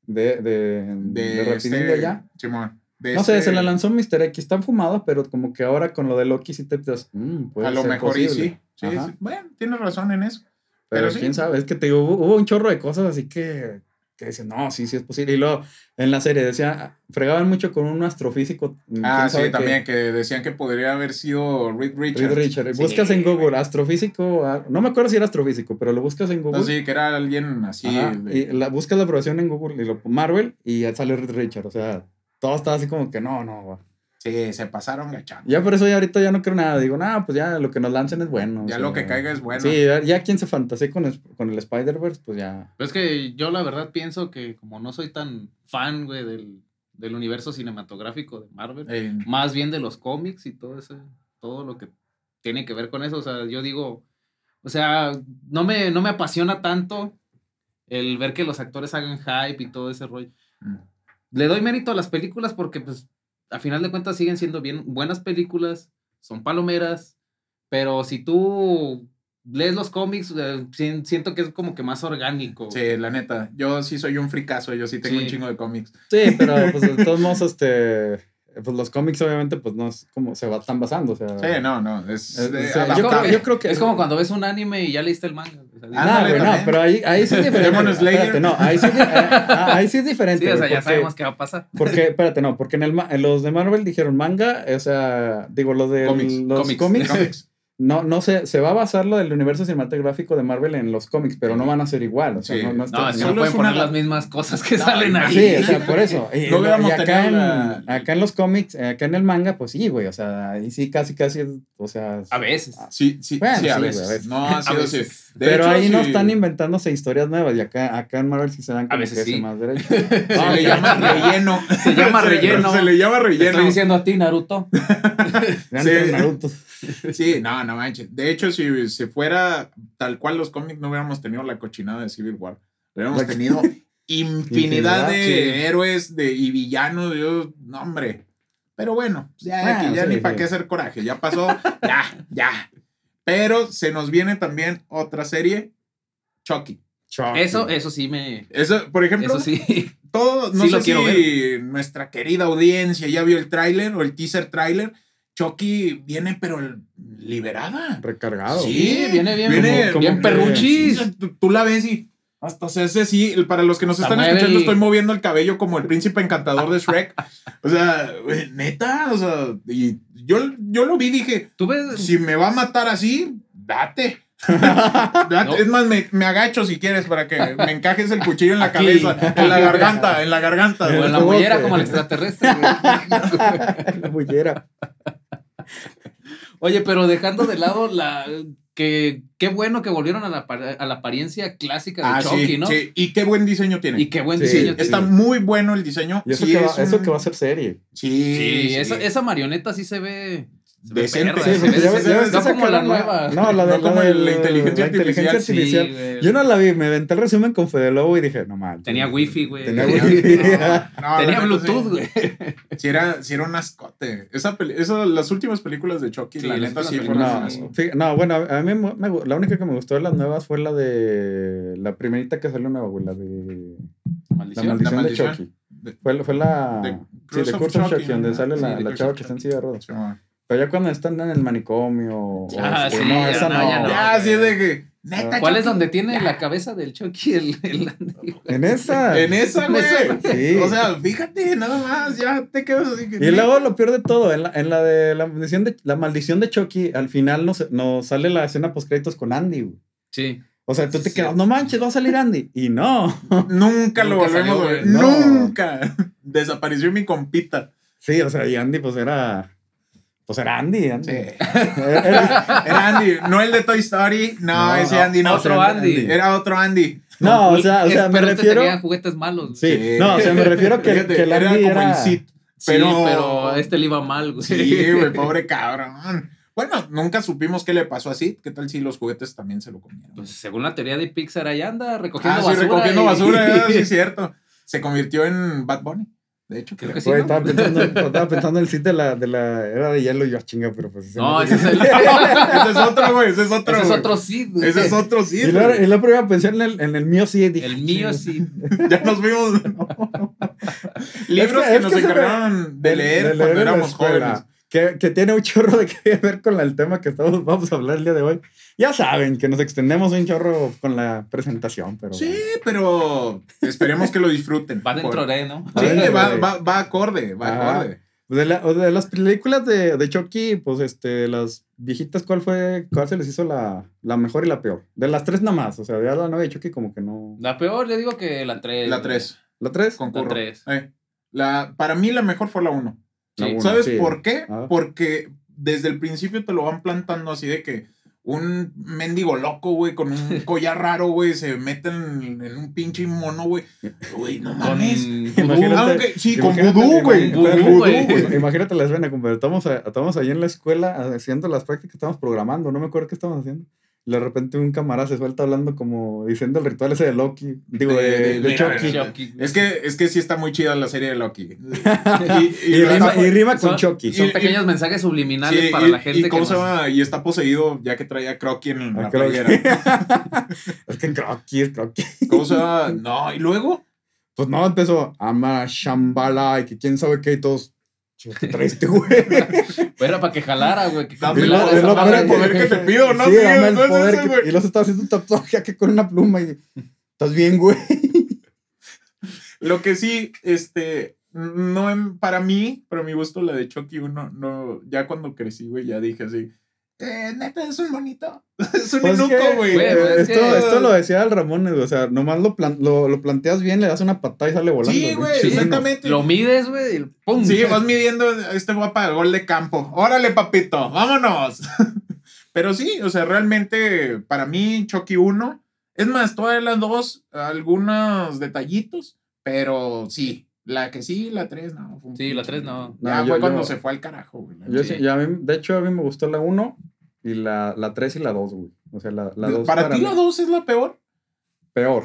de. de, de, de Rapidín este, de allá. Simón, de No sé, este- se la lanzó Mr. X, está fumado, pero como que ahora con lo de Loki sí te piensas, "Mm, A lo ser mejor y posible". sí. Sí, sí. Bueno, tienes razón en eso. Pero, pero sí. quién sabe, es que te digo, hubo, hubo un chorro de cosas así que, que decían, no, sí, sí es posible. Y luego en la serie decía, fregaban mucho con un astrofísico. Ah, sí, también que decían que podría haber sido Reed Richards. Reed Richards. Sí, Buscas en Google, astrofísico, ah, no me acuerdo si era astrofísico, pero lo buscas en Google. No, sí, que era alguien así. De- y la, buscas la aprobación en Google y lo Marvel y ya sale Reed Richards. O sea, todo estaba así como que no, no, güey. Sí, se pasaron gachando. Ya por eso ya ahorita ya no creo nada. Digo, nada, pues ya lo que nos lancen es bueno. o Ya sea, lo que caiga es bueno. Sí, ya, ya quien se fantasee con, es- con el Spider-Verse, pues ya. Pero es que yo la verdad pienso que como no soy tan fan, güey, del, del universo cinematográfico de Marvel, Eh, más bien de los cómics y todo eso, todo lo que tiene que ver con eso. O sea, yo digo, o sea, no me, no me apasiona tanto el ver que los actores hagan hype y todo ese rollo. mm. Le doy mérito a las películas porque, pues, a final de cuentas siguen siendo bien buenas películas, son palomeras, pero si tú lees los cómics, eh, si- siento que es como que más orgánico. Sí, la neta. Yo sí soy un fricazo, yo sí tengo Sí. un chingo de cómics. Sí, pero pues de todos modos, este. Pues los cómics, obviamente, pues no es como se va, están basando. O sea, Sí, no, no. Es, Eh, de- o sea, yo, creo, yo creo que. Es como cuando ves un anime y ya leíste el manga. O sea, No, güey, pero ahí, ahí sí es diferente. Demon Slayer. Espérate, no, ahí sí, es di- ah, ahí sí es diferente. sí, o sea, güey, ya porque- sabemos qué va a pasar. Porque, espérate, no, porque en, el, ma- en los de Marvel dijeron manga, o sea, digo, lo de los cómics, cómics, Cómics. no, no se, se va a basar lo del universo cinematográfico de Marvel en los cómics, pero no van a ser igual. O sea, Sí. no, no está- No, es que Solo no pueden poner una- las mismas cosas que No, salen ahí. Sí, o sea, por eso. Y, No hubiéramos y acá, en, la- acá en los cómics, acá en el manga, pues sí, güey. O sea, ahí sí, casi, casi, o sea. A veces. Sí, sí, Bueno, sí, a sí, güey, veces. a veces. No ha A veces. De pero hecho, ahí no están inventándose historias nuevas y acá, acá en Marvel sí se dan A como veces que ese sí. más derecho. Se No, le llama relleno. Se llama relleno. Se le llama Te relleno. estoy diciendo a ti, Naruto. Sí. Naruto. Sí, no, no manches. De hecho, si, si fuera tal cual los cómics, no hubiéramos tenido la cochinada de Civil War. Hubiéramos tenido infinidad Infinidad, de sí. héroes de, y villanos. Yo, no, hombre. Pero bueno, ya, aquí ya sí, ni para qué hacer coraje. Ya pasó. ya, ya. Pero se nos viene también otra serie, Chucky. Chucky. Eso, eso sí me. Eso, por ejemplo, Eso sí. todo, no Sí sé si nuestra querida audiencia ya vio el tráiler o el teaser tráiler. Chucky viene pero liberada. Recargado. Sí, viene bien, viene como- bien como perruchis. Sí, tú, tú la ves y hasta se hace así. Para los que nos Hasta están mueve escuchando, estoy moviendo el cabello como el príncipe encantador de Shrek. O sea, neta, o sea, y yo, yo lo vi dije, Tú ves. si me va a matar así, date. Date. No. Es más, me, me agacho si quieres para que me encajes el cuchillo en la Aquí. cabeza, en la garganta, en la garganta. O en la ¿Cómo mollera como el extraterrestre. güey. la bullera. Oye, pero dejando de lado la. Que qué bueno que volvieron a la, a la apariencia clásica de Ah, Chucky, sí, ¿no? sí. Y qué buen diseño tiene. Y qué buen Sí, diseño Está tiene. muy bueno el diseño. Y eso, Sí, que, va, es eso un- que va a ser serie. Sí, Sí, sí. Esa, esa marioneta sí se ve. Se ve Decente. perra, Sí, se porque ve- ya ya ves no como la nueva. No, la de No como de la inteligencia artificial. Sí, artificial. Yo no la vi, me aventé el resumen con Fede Lobo y dije, no manches. Tenía wifi, güey. Tenía Tenía- wifi. No, no, la Tenía Bluetooth, güey. Sí era, sí era un ascote. Esa peli- eso, las últimas películas de Chucky, Sí, la las neta, sí fueron un No, asco. fí- no, bueno, a mí me, me la única que me gustó de las nuevas fue la de la primerita que salió nueva, güey, la de La Maldición. La de Chucky. De- Fue, fue la The sí, de Curse of Chucky, Chucky, donde sale la, la chava que está en silla de ruedas. Sí. Pero ya cuando están en el manicomio. o Ah, este, sí, no, ya esa no, no. ya no. Ya, así es de que. Neta, ¿Cuál es donde tiene Ya. la cabeza del Chucky? El, el Andy? En esa. En esa, güey. Sí. O sea, fíjate, nada más, ya te quedas así. que- Y luego lo peor de todo, en la, en la de la maldición de, la maldición de Chucky, al final nos, nos sale la escena post créditos con Andy. güey. Sí. O sea, tú te Sí. quedas, no manches, va a salir Andy. Y no. Nunca lo volvemos a ver. Nunca. Desapareció mi compita. Sí, o sea, y Andy pues era. Pues era Andy. Andy. Sí. Era- Andy, no el de Toy Story. No, No, ese Andy no. otro Era- Andy. Era otro Andy. no, o sea, o sea, me pero refiero. tenía juguetes malos. Sí, Sí. no, o sea, me refiero que, Fíjate, que el era Andy como era. el Sid. Sí, pero- pero a este le iba mal, güey. Sí, güey, pobre cabrón. Bueno, nunca supimos qué le pasó a Sid. ¿Qué tal si los juguetes también se lo comieron? Pues según la teoría de Pixar, ahí anda recogiendo ah, sí, basura. recogiendo y- basura, eh, sí, es cierto. Se convirtió en Bad Bunny. De hecho, Creo creo. que sí. Estaba pensando, estaba pensando en el Sid de la, de la era de hielo y yo, "Ah, chinga, pero pues No, ese es el. ese es otro, güey. Ese es otro. ese es otro Sid. güey. Ese es otro Sid. Y güey. y luego primero pensé en el, en el mío sí. Dije, El "Ah, mío chinga". sí. Ya nos vimos. Libros Es que, nos me- encargaron de leer de cuando la éramos jóvenes. Que, que tiene un chorro de que ver con el tema que estamos, vamos a hablar el día de hoy. Ya saben que nos extendemos un chorro con la presentación, pero. Sí, pero esperemos que lo disfruten. Va dentro de, ¿no? Sí, Va va, va, acorde, va Ajá. acorde. De, la- de las películas de, de Chucky, pues este, las viejitas, ¿cuál fue? ¿Cuál se les hizo la, la mejor y la peor? De las tres nada más, o sea, de la nueva de Chucky como que no. La peor, le digo que la 3. La 3, ¿La tres? concurro. La tres. Eh, la, para mí la mejor fue la 1. Sí. ¿Sabes sí. por qué? Ah. Porque desde el principio te lo van plantando así de que un mendigo loco, güey, con un collar raro, güey, se mete en, un pinche mono, güey. Güey, no Con mames. Imagínate- Aunque, sí, con vudú, güey. imagínate- Con vudú, vudú, güey. güey. Imagínate la escena, compadre. Estamos, estamos ahí en la escuela haciendo las prácticas, estamos programando, no me acuerdo qué estamos haciendo. Y de repente un camarada se suelta hablando como diciendo el ritual ese de Loki, digo, De- de, de- de mira, Chucky. Chucky. Es que, es que sí está muy chida la serie de Loki. Y, Y, rima, está- y rima con son- Chucky. Son Y- pequeños mensajes subliminales sí, para y- la gente y que cómo nos- se llama, y está poseído ya que traía Crocky en la playera. que- es que Crocky es Crocky. ¿Cómo se llama? No, y luego. Pues no, empezó Ama Shambhala y que quién sabe qué y todos. "Chico, ¿Qué traes este güey? Era para que jalara, güey. Que Dame el poder, el que te pido, ¿no? Sí, Sí, dame el eso es poder eso, que- güey. Y los está haciendo un tatuaje aquí con una pluma y. ¿Estás bien, güey? Lo que sí, este, no en- para mí, para mi gusto, la de Chucky 1, no, ya cuando crecí, güey, ya dije así, Eh, neta, es un bonito. Es un Pues enuco, que, güey. eh, es esto, que- esto lo decía el Ramón, güey, o sea, nomás lo, plan- lo, lo planteas bien, le das una patada y sale volando. Sí, güey, Sí, exactamente. Lo mides, güey, y ¡pum! Sí, vas midiendo, este va para el gol de campo. Órale, papito, vámonos. Pero sí, o sea, realmente para mí Chucky 1, es más, todas las dos, algunos detallitos, pero sí, la que sí, la 3 no. fue un Sí, la pinche- tres no. Ya No, fue yo- cuando yo- se fue al carajo, güey. la Yo sí, y a mí- de hecho, a mí me gustó la 1 y la, la 3 y la 2, güey. O sea, la, la 2 ¿Para, ti mí la 2 es la peor? peor,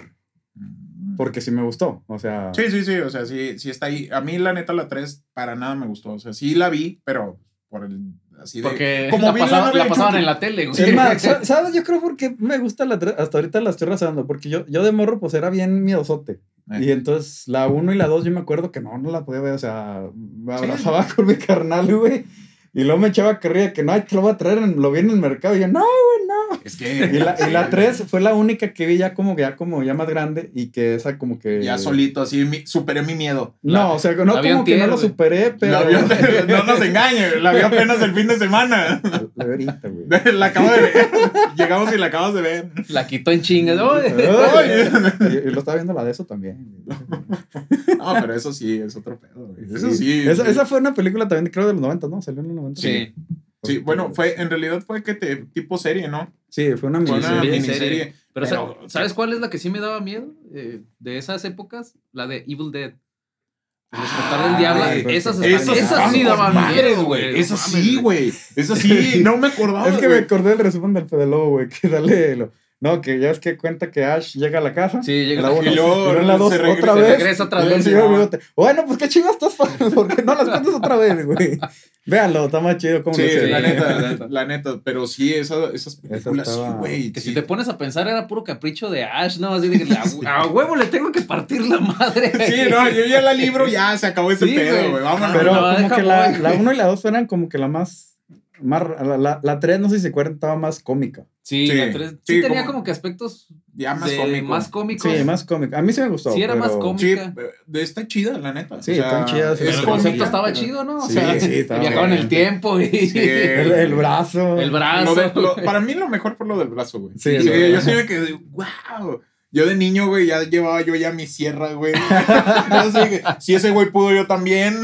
porque sí me gustó. O sea, Sí, sí, sí, o sea, sí, sí está ahí. A mí, la neta, la 3 para nada me gustó. O sea, sí la vi, pero por el. Así de. Porque Como la, la pasaba- la de pasaban en la tele, güey. Sí, es más, sa- ¿sabes? Yo creo porque me gusta la 3, hasta ahorita la estoy razando, porque yo, yo de morro pues era bien miedosote. Eh. Y entonces la 1 y la 2 yo me acuerdo que no, no la podía ver, o sea, me Sí. abrazaba con mi carnal, güey. Y luego me echaba carrilla que no, ay, te lo voy a traer, en- lo vi en el mercado. Y yo, no, güey, no. Es que. Y la, y sí, la güey. 3 fue la única que vi ya como, ya como ya más grande y que esa como que... Ya solito, así mi- superé mi miedo. No, o sea, no la como que no lo superé, pero... La no nos engañe, la vi apenas el fin de semana. La vi ahorita, güey. La acabo de ver. Llegamos y la acabas de ver. La quitó en chingas. y, y lo estaba viendo la de eso también. No, pero eso sí, es otro pedo, güey. Eso sí. Esa, sí. esa fue una película también, creo, de los 90, ¿no? Salió en los 90. Sí. Sí, bueno, fue, en realidad fue que te, tipo serie, ¿no? Sí, fue una Fue una miniserie. miniserie. miniserie. Pero, Pero- sa- ¿sabes cuál es la que sí me daba miedo eh, de esas épocas? La de Evil Dead. El despertar del Ah, diablo. esas esas, sí daban miedo, madres, güey. Esas sí, güey. Esas sí, no me acordaba. Es que me acordé del resumen del Fede Lobo, güey, que dale lo- No, que ya es que cuenta que Ash llega a la casa. Sí, llega en la la- uno, y luego pero en la dos se regresa- otra se vez. regresa otra vez, ¿no? Bueno, pues qué chingas estás porque no las cuentas otra vez, güey. Véanlo, está más chido como Sí, lo la Sí, neta, la neta. la neta. Pero sí, esa- esas películas, sí, estaba- güey. Que sí. si te pones a pensar era puro capricho de Ash, ¿no? Así de que a, a huevo le tengo que partir la madre. Sí, no, yo ya la libro, ya se acabó ese Sí, pedo, güey. güey. Vámonos. Pero No, como que la, voy. la 1 y la 2 eran como que la más. Más la, la, la 3, no sé si se acuerdan, estaba más cómica. Sí, Sí, la tres- sí, sí, tenía como- como que aspectos ya más de- cómico. más cómicos. Sí, más cómica. A mí sí me gustó. Sí, era más pero- cómico. Sí, cómica. eh, de- está chida, la neta. Sí, están chidas, Pero es el cómica, concepto estaba pero- chido, ¿no? O Sí, sea, sí, estaba viajaban en el tiempo y Sí. El, el brazo. el Lo brazo. de- lo- para mí lo mejor fue lo del brazo, güey. Sí, Sí, yo sí me quedé, wow. Yo de niño, güey, ya llevaba yo ya mi sierra, güey. Si ese güey pudo, yo también.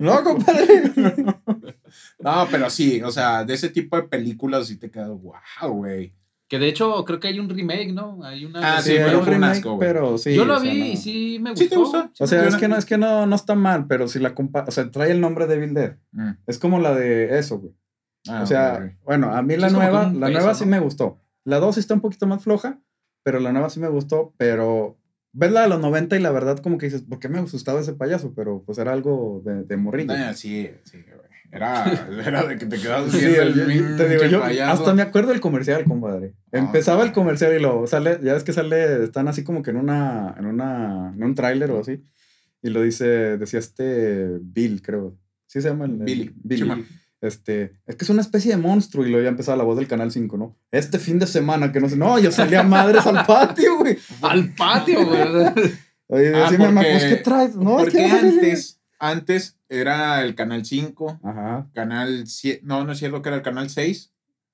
No, compadre. No, pero sí, o sea, de ese tipo de películas sí te quedas, wow, güey. Que de hecho creo que hay un remake, ¿no? Hay una Ah, Sí, pero un fue un remake, asco, güey. pero sí. Yo lo o sea, vi no. y sí me gustó. ¿Sí te gustó? O sea, es que no, es que no, no está mal, pero si la compa o sea, trae el nombre de Bill Dead. Mm. Es como la de eso, güey. Ah, o sea, bueno, a mí la nueva, la peso, nueva sí ¿no? me gustó. La 2 está un poquito más floja, pero la nueva sí me gustó, pero ves la de los 90 y la verdad como que dices, ¿por qué me gustaba ese payaso? Pero pues era algo de, de morrillo. Ah, sí, sí, güey. Era, era de que te quedabas Sí, el yo- te digo, yo hasta me acuerdo del comercial, compadre. Ah, Empezaba el comercial y lo sale, ya ves que sale, están así como que en una, en una, en un tráiler o así. Y lo dice, decía este Bill, creo. Sí se llama el, el- Billy, Billy. Chima. Este, es que es una especie de monstruo y luego ya empezaba la voz del canal 5, ¿no? Este fin de semana que no sé, no, yo salía madres al patio, güey. Al patio, güey. Oye, Ah, mamá, porque- pues ¿qué traes? No, es Porque que a salir- antes, antes era el canal 5, Ajá. canal 7, no, no es cierto que era el canal 6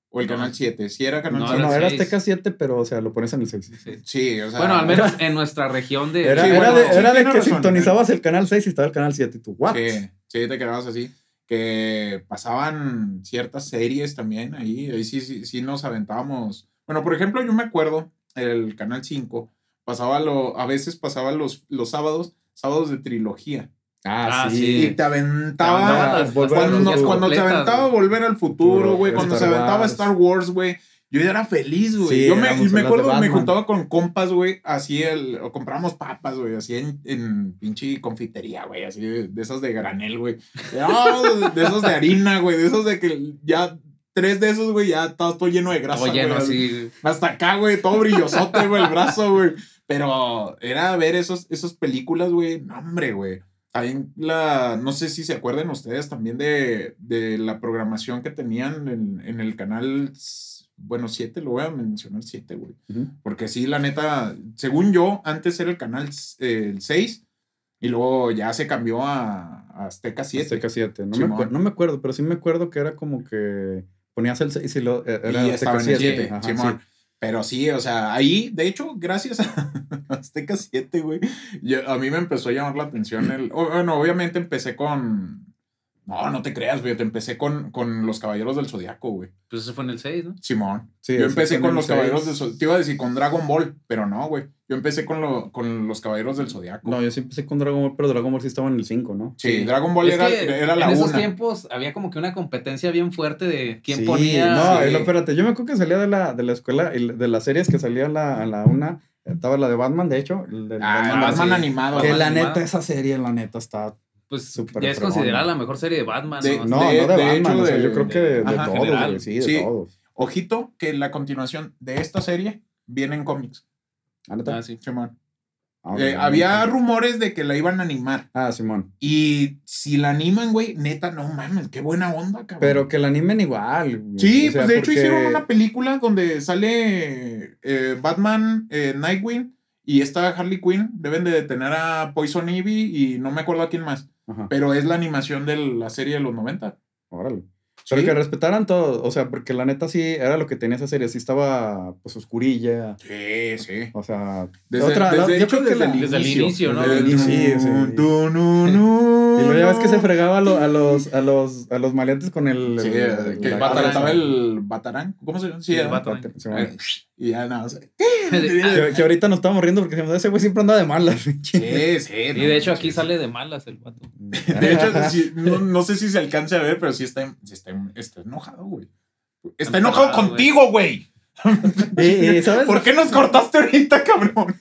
o el No. canal 7. Sí era canal No, No, 6. no, era. Azteca 7, pero o sea, lo pones en el 6. Sí. Sí, o sea. Bueno, al menos en nuestra región de. Era, Sí, era bueno, de, sí, era de que razón. sintonizabas el canal 6 y estaba el canal 7 y tú, ¿what? Sí, sí, te quedabas así. Que pasaban ciertas series también ahí. Ahí sí, sí, sí nos aventábamos. Bueno, por ejemplo, yo me acuerdo, el canal 5, pasaba lo, a veces pasaba los, los sábados, sábados de trilogía. Ah, Y sí. te aventaba. Ah, volver Cuando, cuando te aventaba. Volver al Futuro, güey. Cuando Star se aventaba Wars. Star Wars, güey. Yo ya era feliz, güey. Sí, yo me, y me acuerdo, me juntaba con compas, güey. Así el. O compramos papas, güey. Así en, en pinche confitería, güey. Así de, de esas de granel, güey. No, de esos de harina, güey. De esos de que ya. Tres de esos, güey, ya estaba todo lleno de grasa. Todo lleno güey. así. Hasta acá, güey, todo brillosote, güey, el brazo, güey. Pero era ver esos, esas películas, güey. No, hombre, güey. También la. No sé si se acuerdan ustedes también de, de la programación que tenían en, en el canal. Bueno, 7, lo voy a mencionar 7, güey. Ujú. Porque sí, la neta, según yo, antes era el canal eh, el 6 y luego ya se cambió a, a Azteca 7. Azteca 7. No, me no me acuerdo, pero sí me acuerdo que era como que Ponías el 6 y lo, eh, era y Azteca estaba en el 7. 7, Ajá, Simón. sí. Pero sí, o sea, ahí, de hecho, gracias a Azteca 7, güey, yo- a mí me empezó a llamar la atención el... Bueno, obviamente empecé con... No, no te creas, güey, te empecé con, con Los Caballeros del Zodiaco, güey. Pues eso fue en el 6, ¿no? Simón. Sí, yo empecé con Los Caballeros del. Zodiaco. Te iba a decir con Dragon Ball, pero no, güey. Yo empecé con, lo, con Los Caballeros del Zodiaco. No, yo sí empecé con Dragon Ball, pero Dragon Ball sí estaba en el 5, ¿no? sí, Dragon Ball era, era la en esos una. tiempos había como que una competencia bien fuerte de quién Sí, ponía. No, sí. espérate, yo me acuerdo que salía de la, de la escuela, de las series que salía a la, a la una, estaba la de Batman, de hecho. el Ah, Batman, Batman sí. animado. que Batman la animado. neta, esa serie, la neta, está. Pues súper ya es considerada la mejor serie de Batman. De- ¿no? No, De- no de, de Batman, hecho, o sea, de- yo creo que de, de Ajá, todos, general. güey, sí, de Sí. todos. Ojito que la continuación de esta serie viene en cómics. Ah, ¿neta? Sí. Simón. Ah, Eh, había rumores de que la iban a animar. Ah, Simón. Y si la animan, güey, neta, no mames, qué buena onda, cabrón. Pero que la animen igual. güey. Sí, O sea, pues de hecho hicieron una película donde sale eh, Batman, eh, Nightwing y esta Harley Quinn. Deben de detener a Poison Ivy y no me acuerdo a quién más. Ajá, Pero es la animación de la serie de los 90. órale. Pero Sí. que respetaran todo, o sea, porque la neta sí era lo que tenía esa serie, sí estaba pues oscurilla, Sí, sí. o sea, Desde, otra, desde la- yo creo que desde, la- el Desde el inicio. inicio, ¿no? Desde el inicio, sí. nu, Y luego ya ves que se fregaba a, lo- a los, a los, a los maleantes con el. Sí, el- que estaba el Batarán. ¿Cómo se llama? Sí, Sí, el. Sí, Eh, Y ya nada. más. Que, que ahorita nos estamos riendo porque ese güey siempre anda de malas. Sí, sí. Y de hecho aquí sale de malas el vato. De hecho, sí, no, no sé si se alcance a ver, pero sí está, sí está, está enojado, güey. Está enojado contigo, güey. ¿Por qué nos cortaste ahorita, cabrón?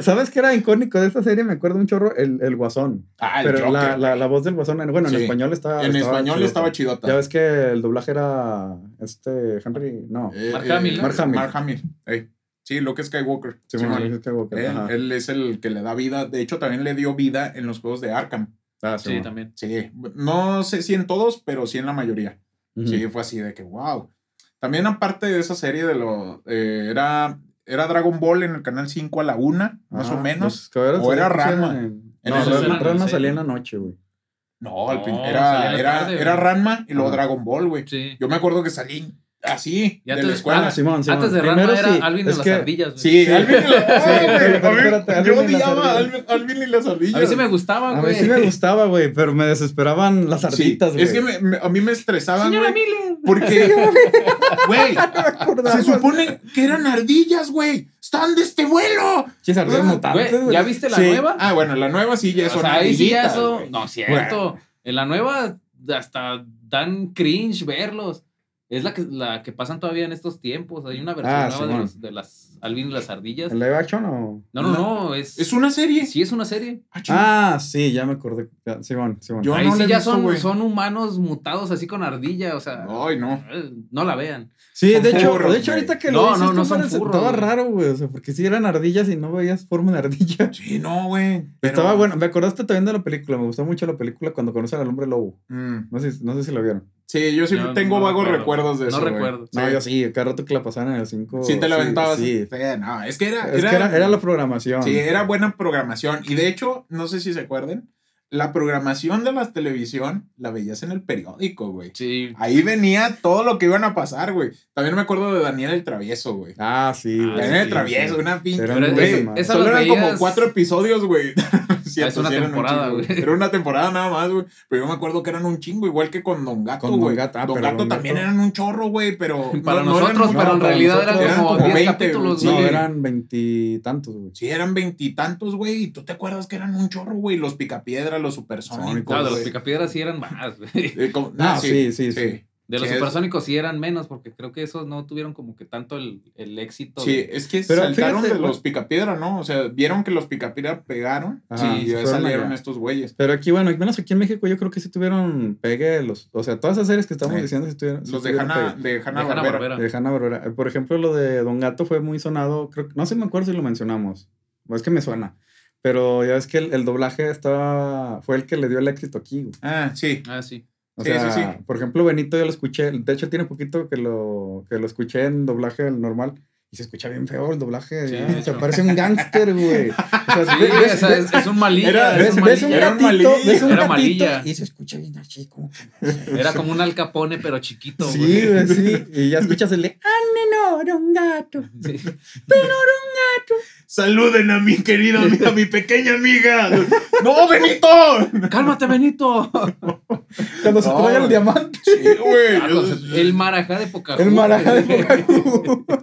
¿Sabes qué era icónico de esta serie? Me acuerdo un chorro, el, el guasón. Ah, el Pero Joker, la, la, voz del guasón, bueno, en Sí. español estaba. En estaba español chidota. estaba chidota. Ya ves que el doblaje era este Henry, no. Eh, Mark eh. Mark Hamill. Mark Hamill. Ey. Sí, Luke Skywalker. Sí, bueno, Luke Skywalker, él es el que le da vida. De hecho, también le dio vida en los juegos de Arkham. Ah, Sí, bueno. también. Sí. No sé si en todos, pero sí en la mayoría. Sí, fue así de que, wow. También aparte de esa serie de lo... eh, era, era Dragon Ball en el canal 5 a la 1, más Ah, o menos. los caballeros o era Ranma. En No, esos Ranma, salía en la noche, güey. No, al era, era, tarde, era. Ranma y luego. Dragon Ball, güey. Sí. Yo me acuerdo que salí así, Ya de te- la escuela. Ah, Simón, Simón. Antes de Primero Ranma era sí, Alvin es que- las ardillas. güey. Sí, Sí. Alvin y la- Sí, Ah, güey, pero a mí- espérate, Yo y las odiaba a ardillas. Alvin, Alvin y las ardillas. A mí sí me gustaba, A mí güey. sí me gustaba, güey, pero me desesperaban las arditas, güey. es que me- me- a mí me estresaban, Señora güey, porque, güey, se supone que eran ardillas, güey. Están de este vuelo. Chis, ardillas Ah, mutantes, Güey, güey. ¿ya viste la Sí. nueva? Ah, bueno, la nueva sí ya son sea, ahí sí ya ardillitas, eso. güey. No, cierto. En la nueva hasta dan cringe verlos. Es la que, la que pasan todavía en estos tiempos. Hay una versión Ah, nueva de, los- de las Alvin y las ardillas. ¿En live action o...? No, no, no. Es, Es una serie. Sí, es una serie. Ah. Ah, sí, ya me acordé. Ya, Simón, Simón. Yo Ahí no sí la he ya visto, son, son humanos mutados así con ardilla. O sea, Ay, no. eh, no la vean. Sí, Son de hecho, furros, de hecho ahorita que No, lo dices, no, no son furros, Estaba raro, güey, o sea, porque si eran ardillas y no veías forma de ardilla. Sí, no, güey. pero- Estaba bueno, me acordaste también de la película, me gustó mucho la película cuando conocen al hombre lobo. Mm. No sé, no sé si la vieron. Sí, yo sí Yo tengo no vagos recuerdo. recuerdos de No eso. güey. recuerdo. No, yo sí, cada rato que la pasaban en el 5. Sí, te la aventabas. Sí, Sí, no, es que era. Es que era, era la programación. Sí, era buena programación. Y de hecho, no sé si se acuerdan, la programación de la televisión la veías en el periódico, güey. Sí. Ahí venía todo lo que iban a pasar, güey. También me acuerdo de Daniel el Travieso, güey. Ah, sí. Ah, Daniel el Travieso, una pinche. Era Solo lo eran como cuatro episodios, güey. Cierto, es una sí temporada, güey. Era una temporada nada más, güey. Pero yo me acuerdo que eran un chingo, igual que con Don Gato, Don güey. Gato, ah, Don Gato Don también Gato- eran un chorro, güey, pero. Para no- no eran nosotros, un- pero en realidad eran eran como como 10 20, capítulos, No, sí. güey. eran veintitantos, güey. Sí, eran veintitantos, güey. ¿Y tú te acuerdas que eran un chorro, güey? Los picapiedra, los supersónicos. Sónicos, Claro, los picapiedras sí eran más, güey. Eh, como- Ah, ah, sí, sí, sí. De los supersónicos sí eran menos, porque creo que esos no tuvieron como que tanto el, el éxito. Sí, de- es que Pero saltaron fíjate, de los picapiedra, ¿no? O sea, vieron que los picapiedra pegaron Ajá, y ya salieron allá. estos güeyes. Pero aquí, bueno, al menos aquí en México, yo creo que sí tuvieron pegue los. O sea, todas esas series que estamos Sí. diciendo sí tuvieron. sí Los de tuvieron Hanna, de de Hanna Barbera. Hanna-Barbera. De Hanna-Barbera. Eh, Por ejemplo, lo de Don Gato fue muy sonado. Creo, que- no sé, me acuerdo si lo mencionamos. O es que me suena. Pero ya ves que el, el doblaje estaba. Fue el que le dio el éxito aquí. güey. Ah, sí. Ah, sí. O Sí, sea, sí, sí. por ejemplo, Benito yo lo escuché. De hecho, tiene poquito que lo, que lo escuché en doblaje normal. Y se escucha bien feo el doblaje. Sí, se parece un gángster, güey. O sea, Sí, ve- ves- o sea, ves- es, es un malilla. Era- ves, un un malilla. Era un malilla. ves un Era gatito malilla. y se escucha bien así, como que no sé. Era como un alcapone, pero chiquito. Sí, güey, sí. Y ya escuchas el de, ah, no, era un gato. Sí. Saluden a mi querida amiga, a mi pequeña amiga. ¡No, Benito! Cálmate, Benito. Cuando se No, trae el diamante. Sí, güey. Carlos, el marajá de Pocahontas. El marajá de Pocahú.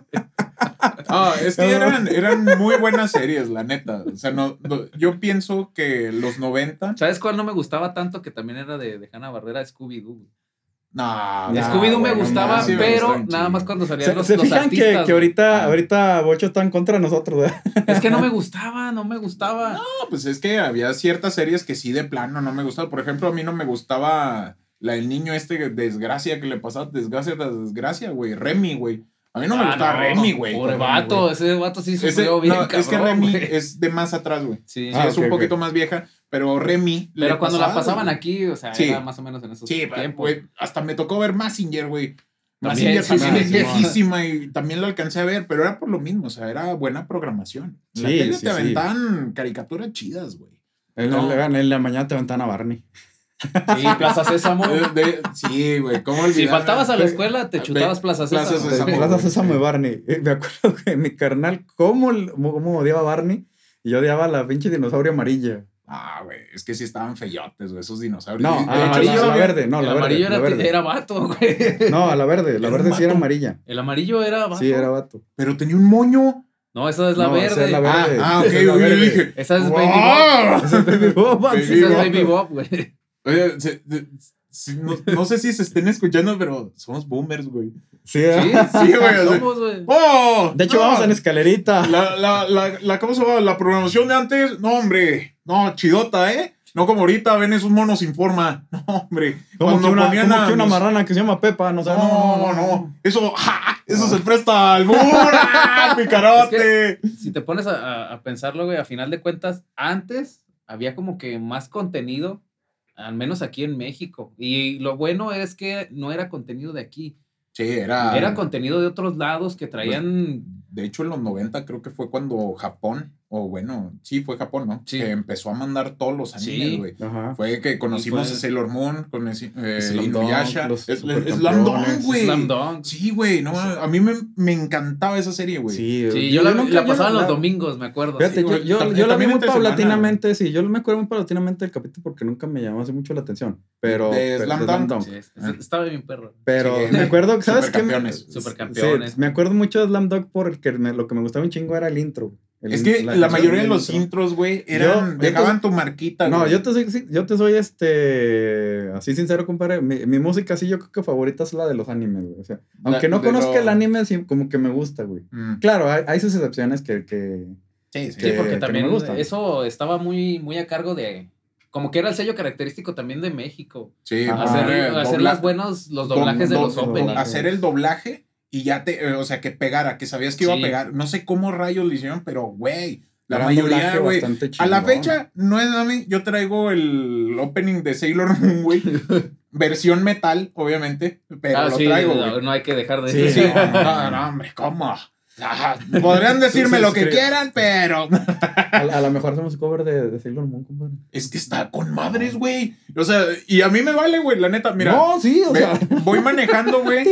Ah, es que eran, eran muy buenas series, la neta. O sea, no, no- yo pienso que los 90. ¿Sabes cuál no me gustaba tanto? Que también era de, de Hanna Barbera, Scooby-Doo. No, Nah, Scooby-Doo me no gustaba, sí, pero nada más cuando salían Se, los, se los fijan que, artistas. que ahorita, Ah. ahorita Bocho está en contra de nosotros, ¿verdad? Es que no me gustaba, no me gustaba. No, pues es que había ciertas series que sí de plano no me gustaban. Por ejemplo, a mí no me gustaba la del niño este desgracia que le pasaba desgracia tras desgracia, güey. Remy, güey. A mí no me Ah, gustaba no, Remy, güey. Pobre vato, ese vato sí Ese- sufrió bien, no, es que Remy es de más atrás, güey. Sí, Sí, Ah, es un poquito más vieja, pero Remy. le pero cuando la pasaba, pasaban güey. aquí, o sea, Sí. era más o menos en esos Sí, tiempos. güey. Hasta me tocó ver Massinger, güey. Massinger sí, también sí, es sí, viejísima y también lo alcancé a ver, pero era por lo mismo, o sea, era buena programación. En la Sí, tele sí, te sí. aventaban caricaturas chidas, güey. En, No. la- en la mañana te aventan a Barney. Sí, Plaza Sésamo. De- de- sí, güey, ¿cómo olvidar? Si faltabas a la escuela, te chutabas Plaza Plaza Sésamo. Sésamo. Plaza Sésamo sí. y Barney. Eh, Me acuerdo que mi carnal, cómo, cómo odiaba a Barney. Y yo odiaba a la pinche dinosaurio amarilla. Ah, güey, es que sí estaban feyotes, güey, esos dinosaurios. No, de el hecho, amarillo la verde, no, el la verde. amarillo la era, verde. era vato, güey. No, a la verde. La Era verde sí era amarilla. El amarillo era vato. Sí, era vato. Pero tenía un moño. No, esa es la No, esa verde. es la Ah, verde. ah, ok, es la güey, yo verde. dije. Esa es ¡Wow! Baby Bob. Es Esa es. Baby Bob, güey. Oye, se- se- no, no sé si se estén escuchando, pero somos boomers, güey. Sí, ¿eh? Sí, Sí, güey, Somos. ¡Oh! De hecho, no. vamos en escalerita. La, la, la, la, ¿cómo se llama? La programación de antes, no, hombre. No, chidota, ¿eh? No como ahorita ven esos monos sin forma. No, hombre. Como Cuando que, una, ponían como a que una marrana que se llama Pepa. No, No, no, Eso, ¡ja! eso se presta al ¡Ah, picarote! Si te pones a, a- a pensarlo, güey, a final de cuentas, antes había como que más contenido, al menos aquí en México. Y lo bueno es que no era contenido de aquí, Sí, era. era contenido de otros lados que traían. De hecho, en los 90 creo que fue cuando Japón, o bueno, sí, fue Japón, ¿no? Sí. Que empezó a mandar todos los animes, Sí. güey. Ajá. Fue que conocimos fue- a Sailor Moon, conocí, eh, Slam Dunk, Inuyasha. Slam Dunk, güey. Slam Dunk. Sí, güey, no, a mí me, me encantaba esa serie, güey. Sí, Sí, yo, la, nunca- la yo pasaba la- los domingos, me acuerdo. Fíjate, Sí, yo, yo, la vi muy paulatinamente, sí. Yo me acuerdo muy paulatinamente del capítulo porque nunca me llamó así mucho la atención. Pero. De pero- Slam Dunk. Sí, es- es- estaba bien perro. Pero Sí. me acuerdo, ¿sabes qué? Me- Supercampeones. Supercampeones. Sí, me acuerdo mucho de Slam Dunk porque lo que me gustaba un chingo era el intro. El Es que la, mayoría de los intro. intros, güey, eran. Yo- dejaban tu marquita, No, güey. yo te soy, yo te soy este, así sincero, compadre. Mi, mi música, sí, yo creo que favorita es la de los animes, güey. O sea, aunque no conozca lo- el anime, sí, como que me gusta, güey. Mm, Claro, hay, hay sus excepciones que, que Sí, sí. Sí, que- porque también me gustan. eso estaba muy, muy a cargo de. Como que era el sello característico también de México. Sí, Ajá. Hacer, eh, hacer dobla- las buenos, los do- doblajes de los do- openings. hacer el doblaje y ya te, eh, o sea, que pegara, que sabías que iba Sí. a pegar. No sé cómo rayos lo hicieron, pero, güey, la era mayoría, güey. A la fecha, no es a mí, yo traigo el opening de Sailor Moon, güey. versión metal, obviamente, pero Ah, lo sí, traigo, no, no hay que dejar de Sí, Sí, no, no, no, hombre, ¿cómo? Ajá, Podrían decirme Sí, lo sí, que sí. quieran, pero A, a lo mejor hacemos cover de, de Sailor Moon, compadre. es que está con madres, güey. O sea, y a mí me vale, güey, la neta, mira. no, sí, o me- sea. voy manejando, güey.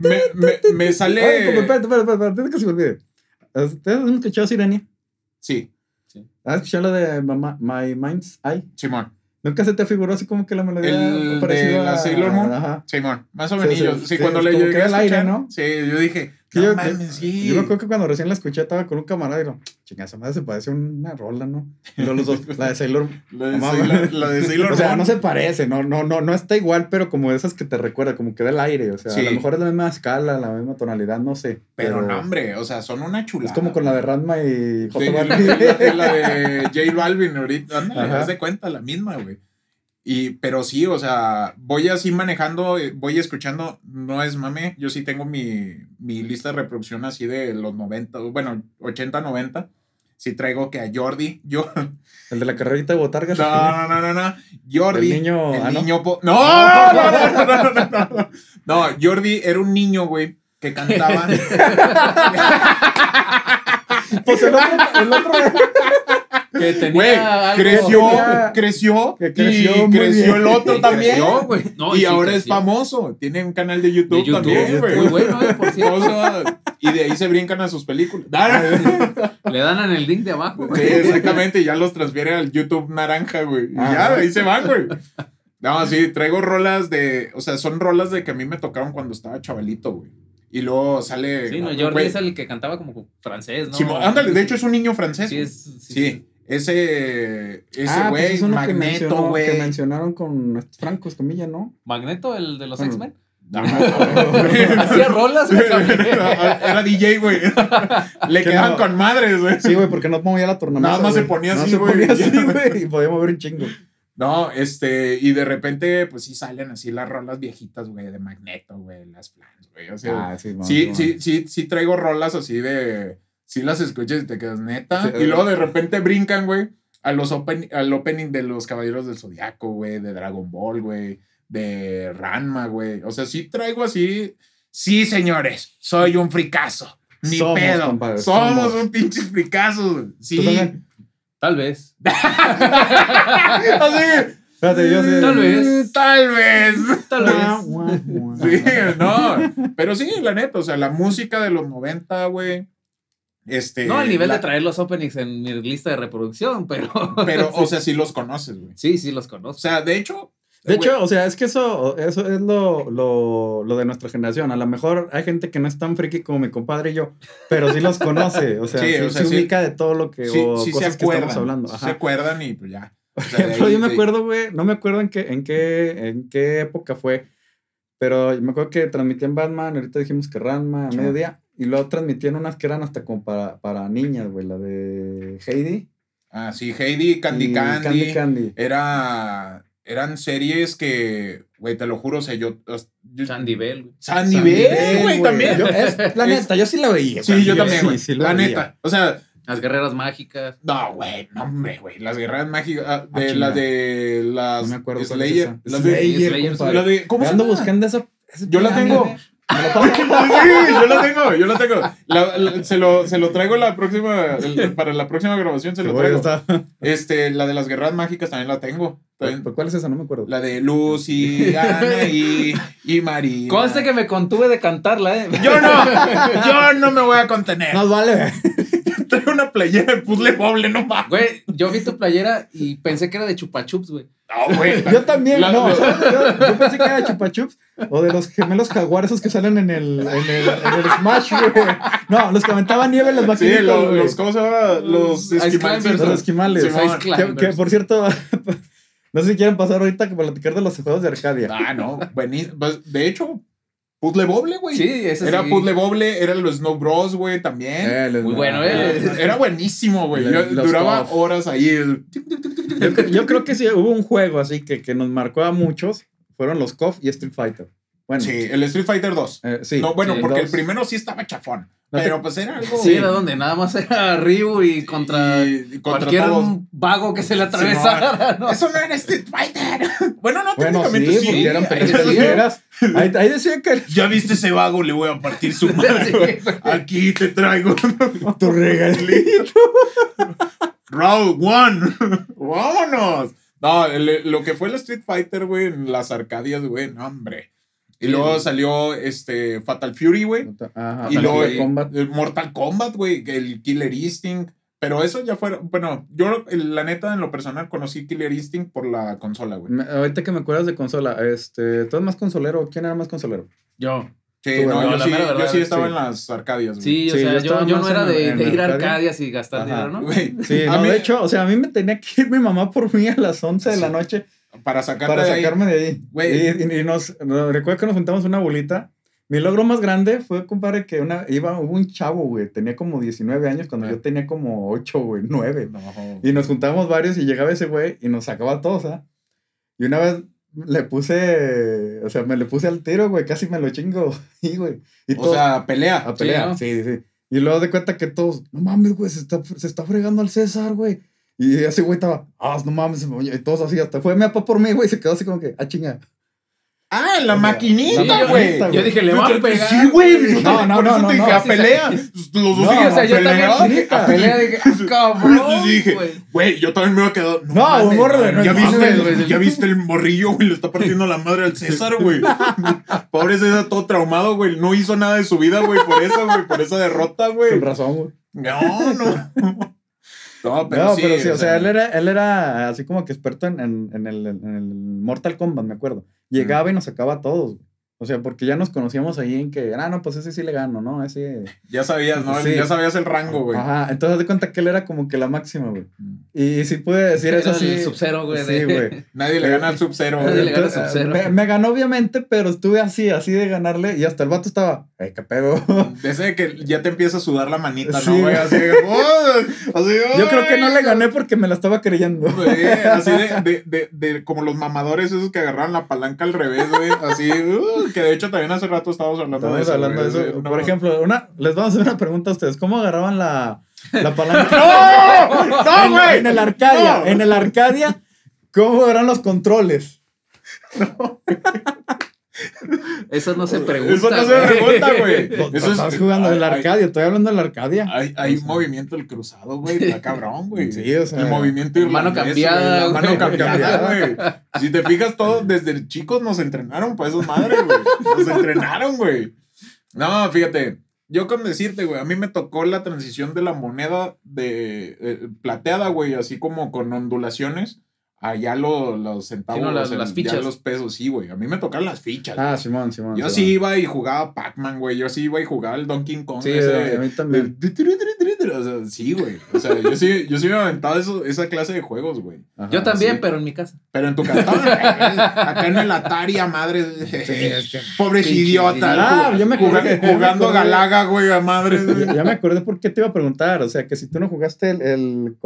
Me, me, me sale. Ay, compadre, espérate, espérate, espérate, que se me olvide. ¿Ustedes han escuchado Sirenia? Sí, ¿Has escuchado la de Mama- My Mind's Eye? Simón. ¿Nunca se te figuró así como que la melodía El de parecida la a- Sailor Moon? Ajá. Simón, más o Sí, menos. sí, Sí, sí, cuando le llegué al aire, ¿no? Sí, yo dije, no yo- mames, sí. Yo me acuerdo que cuando recién la escuché estaba con un camarada y digo, chinga, esa madre se parece a una rola, ¿no? Y los dos, la de Sailor La de, No Sailor, mames. la de Sailor O sea, no se parece, no, no, no, no está igual, pero como esas que te recuerda, como que da el aire. O sea, Sí. a lo mejor es la misma escala, la misma tonalidad, no sé. Pero no, hombre, o sea, son una chulada. Es como con la de Ranma y J Sí, Balvin. la- la de J Balvin ahorita, ándale, haz de cuenta, la misma, güey. Y, pero sí, o sea, voy así manejando, voy escuchando, no es mame, yo sí tengo mi, mi lista de reproducción así de los 90, bueno, 80, 90. Sí traigo que a Jordi, yo... ¿El de la carrerita de Botargas? No, no, no, no, no. Jordi. El niño... No. No, no, no, no, no, no, no. No, Jordi era un niño, güey, que cantaba. pues el otro... El otro... Que tenía Güey, algo- creció, Tenía- creció, que creció y creció bien. el otro también. creció, güey. No, y sí ahora es famoso. Tiene un canal de YouTube, De YouTube, también, güey. Muy bueno, eh, por cierto. Y de ahí se brincan a sus películas. Le dan en el link de abajo. Sí, güey. exactamente, y ya los transfiere al YouTube naranja, güey. Y Ah. ya, ahí se van, güey. No, sí, traigo rolas de, o sea, son rolas de que a mí me tocaron cuando estaba chavalito, güey. Y luego sale... Sí, no, güey, Jordi es el que cantaba como francés, ¿no? Simón- ándale, de hecho es un niño francés. Sí. Sí. Sí, ese, ese Ah, pues güey, es uno que, Magneto, mencionó, que güey. mencionaron con Franco Escamilla, ¿no? Magneto, el de los Bueno. X-Men. Ajá. Hacía rolas, güey. Era DJ, güey. Le Que quedaban no. con madres, güey. Sí, güey, porque no movía la tornamesa. Nada más se güey. ponía No así, güey. güey, y podía mover un chingo. No, este, y de repente, pues sí salen así las rolas viejitas, güey, de Magneto, güey, las flans, güey. O sea, Ah, sí, sí, sí, sí, sí traigo rolas así de. Sí las escuchas y te quedas neta. Sí, y luego de repente brincan, güey, a los open, al opening de los Caballeros del Zodiaco, güey, de Dragon Ball, güey, de Ranma, güey. O sea, sí traigo así. Sí, señores, soy un fricazo. Ni Somos, pedo. compadre, somos, somos. un pinche fricazo. ¿Tú Sí. Tal vez. Así. Espérate, yo sé. Tal vez. Tal vez. Tal vez. Sí, no. Pero sí, la neta, o sea, la música de los 90, güey. Este. No al nivel la- de traer los openings en mi lista de reproducción, pero. Pero, o sea, sí los conoces, güey. Sí, sí, los O conozco. sea, de hecho. De güey, hecho, o sea, es que eso, eso es lo, lo, lo de nuestra generación. A lo mejor hay gente que no es tan friki como mi compadre y yo, pero sí los conoce. O sea, Sí, sí, o sea, se sí. ubica de todo lo que, sí, o sí se que acuerdan. estamos hablando. Ajá. Se acuerdan y pues ya. O Por ejemplo, ahí- yo me acuerdo, güey, no me acuerdo en qué, en qué, en qué época fue, pero me acuerdo que transmitían Batman, ahorita dijimos que Ranma a mediodía, y luego transmitían unas que eran hasta como para, para niñas, güey, la de Heidi. Ah, sí, Heidi, Candy Candy. Candy Candy. Era. Eran series que, güey, te lo juro, o sea, yo. yo- Sandy Bell, güey. Sandy Sandy Bell, Bell, güey, también. Yo- es, la neta, yo sí la veía. Sí, yo también, güey. sí, la neta. O sea, Las guerreras mágicas. No, güey, no, hombre, güey. Las guerreras mágicas. ah, Ah, de chinga. las de las. No me acuerdo es Slayer. Las de, Slayer, Slayer, la de- ¿Cómo se buscando esa. Yo la tengo. Lo. Sí, yo la tengo, yo la tengo. La- la- se, lo, se lo traigo la próxima, el- para la próxima grabación se lo traigo. Este, la de las guerras mágicas también la tengo. También- ¿Cuál es esa? No me acuerdo. La de Lucy, Ana y, y María. Conste que me contuve de cantarla, ¿eh? Yo no, yo no me voy a contener. Más vale. Traigo una playera de puzzle pobre, no mames. Güey, yo vi tu playera y pensé que era de Chupa Chups, güey. No, güey. Yo también, La- no. la- Yo, yo pensé que era de Chupa Chups o de los gemelos jaguares esos que salen en el, en el, en el Smash, güey. No, los que aventaban nieve en las Sí, lo- los, ¿cómo se llama? Los esquimales. Los esquimales. Ice Que, por cierto, no sé si quieren pasar ahorita que para platicar de los juegos de Arcadia. Ah, no, buenísimo. Pues, De hecho, Puzzle Boble, güey. Sí, ese Era sí. Puzzle Boble, era los Snow Bros, güey, también. Eh, Muy bueno, eh. era buenísimo, güey. Duraba Cof. horas ahí. el- Yo, cre- yo creo que sí hubo un juego así que, que nos marcó a muchos. Fueron los KOF y Street Fighter. Bueno, Sí, el Street Fighter 2. eh, sí. no, bueno, sí, porque el primero sí estaba chafón. No te- pero pues era algo. Sí, era donde nada más era Ryu y contra, y- y contra cualquier todos. vago que se le atravesara. ¿no? Eso no era Street Fighter. bueno, no, Bueno, técnicamente sí. porque eran ahí peleas decía. callejeras. Ahí, ahí decía que Ya viste ese vago, le voy a partir su madre. Aquí te traigo. tu regalito. Round one. Vámonos. No, el- lo que fue el Street Fighter, güey, en las Arcadias, güey, no, hombre. Y Sí, luego güey. salió este Fatal Fury, güey. Ajá, Y Mortal luego sí. Kombat. el Mortal Kombat, güey, el Killer Instinct. Pero eso ya fue, bueno, yo la neta en lo personal conocí Killer Instinct por la consola, güey. Me- ahorita que me acuerdas de consola, este, ¿tú eres más consolero? ¿Quién era más consolero? Yo. Sí, no, yo, sí, yo sí estaba sí. en las Arcadias, güey. Sí, o Sí, sea, yo yo, no era en- de, ir a Arcadia. Arcadias y gastar Ajá. dinero, ¿no? Güey, Sí, a no, mí- de hecho, o sea, a mí me tenía que ir mi mamá por mí a las 11 de la noche para para de ahí. sacarme de ahí. Güey. Y, y- nos, no, recuerdo que nos juntamos una bolita. Mi logro más grande fue, compadre, que una, iba, hubo un chavo, güey, tenía como 19 años cuando Ah. yo tenía como 8, güey, 9. No. Y nos juntábamos varios y llegaba ese güey y nos sacaba a todos, ¿ah? Y una vez le puse, o sea, me le puse al tiro, güey, casi me lo chingo. Y, güey. Y O todos sea, pelea. a pelear. ¿no? Sí, sí, sí. Y luego de cuenta que todos, no mames, güey, se está, se está fregando al César, güey. Y ese güey estaba, ah, no mames, y todos así, hasta fue mi papá por mí, güey, se quedó así como que, ah, chinga. Ah, en la O sea, maquinita, güey. Yo dije, le va a pegar. Sí, güey. yo No, no, por no, eso no, te dije, no. a pelea. Los dos No, Sí, o sea, yo pelea. también dije, a pelea dije, ah, cabrón, Entonces dije, güey. güey, yo también me voy a quedar. No, mames, un morro de ¿Ya viste, ya viste el morrillo, güey, le está partiendo la madre al César, güey. Pobre César, todo traumado, güey. No hizo nada de su vida, güey, por eso, güey, por esa derrota, güey. Con razón, güey. No, no. No, pero no, sí. pero sí, o sea, él era, él era así como que experto en, en, en el, en el Mortal Kombat, me acuerdo. Llegaba y nos sacaba a todos, güey. O sea, porque ya nos conocíamos ahí en que, ah, no, pues ese sí le gano, ¿no? Ese. Ya sabías, ¿no? Sí. Ya sabías el rango, güey. Ajá, entonces de cuenta que él era como que la máxima, güey. Y sí pude decir eso Era así. el Sub-Zero, güey. Sí, de- güey. Nadie le gana al Sub-Zero, Nadie güey. le gana Entonces, Sub-Zero. me, me ganó obviamente, pero estuve así, así de ganarle y hasta el vato estaba, ¡ay, qué pedo! Ese de que ya te empieza a sudar la manita, Sí, ¿no, güey? Así, de, "Oh", así, Yo creo que no "Ay, le gané porque me la estaba creyendo. Güey, así de, de, de, de- como los mamadores esos que agarraron la palanca al revés, güey. Así, uh, que de hecho también hace rato estábamos hablando de eso. hablando de eso. no. Por ejemplo, una, les vamos a hacer una pregunta a ustedes. ¿Cómo agarraban la, la palanca? ¡No! ¡No, güey! En el Arcadia, No. en el Arcadia, ¿cómo eran los controles? Eso no se pregunta. Eso no se pregunta, güey. Eso Estás es- jugando en hay- Arcadia, estoy hablando del Arcadia. Hay, hay un movimiento del cruzado, güey. Está cabrón, güey. Sí, o sea, El movimiento mano irlandés, cambiada, güey, la Mano cambiada, güey. Si te fijas, todos desde chicos nos entrenaron para esas madres, güey. Nos entrenaron, güey. No, fíjate. Yo con decirte, güey, a mí me tocó la transición de la moneda de eh, plateada, güey, así como con ondulaciones. Allá lo- los centavos, Sí, no, las- el- las ya los pesos, sí, güey. A mí me tocaron las fichas. Ah, Simón, Simón. Yo Simón. sí iba y jugaba Pac-Man, güey. Yo sí iba y jugaba el Donkey Kong. Sí, ese, a mí también. o sea, sí, güey. O sea, yo sí, yo sí me aventaba eso, esa clase de juegos, güey. Ajá. Yo también, sí. pero en mi casa. Pero en tu cartón, acá en el Atari, a madre. es que- Pobres Pinche idiotas. idiota. Ah, yo me acordé jugando, me. Galaga, güey, a madre. Ya, ya me acordé por qué te iba a preguntar. O sea, que si tú no jugaste el, el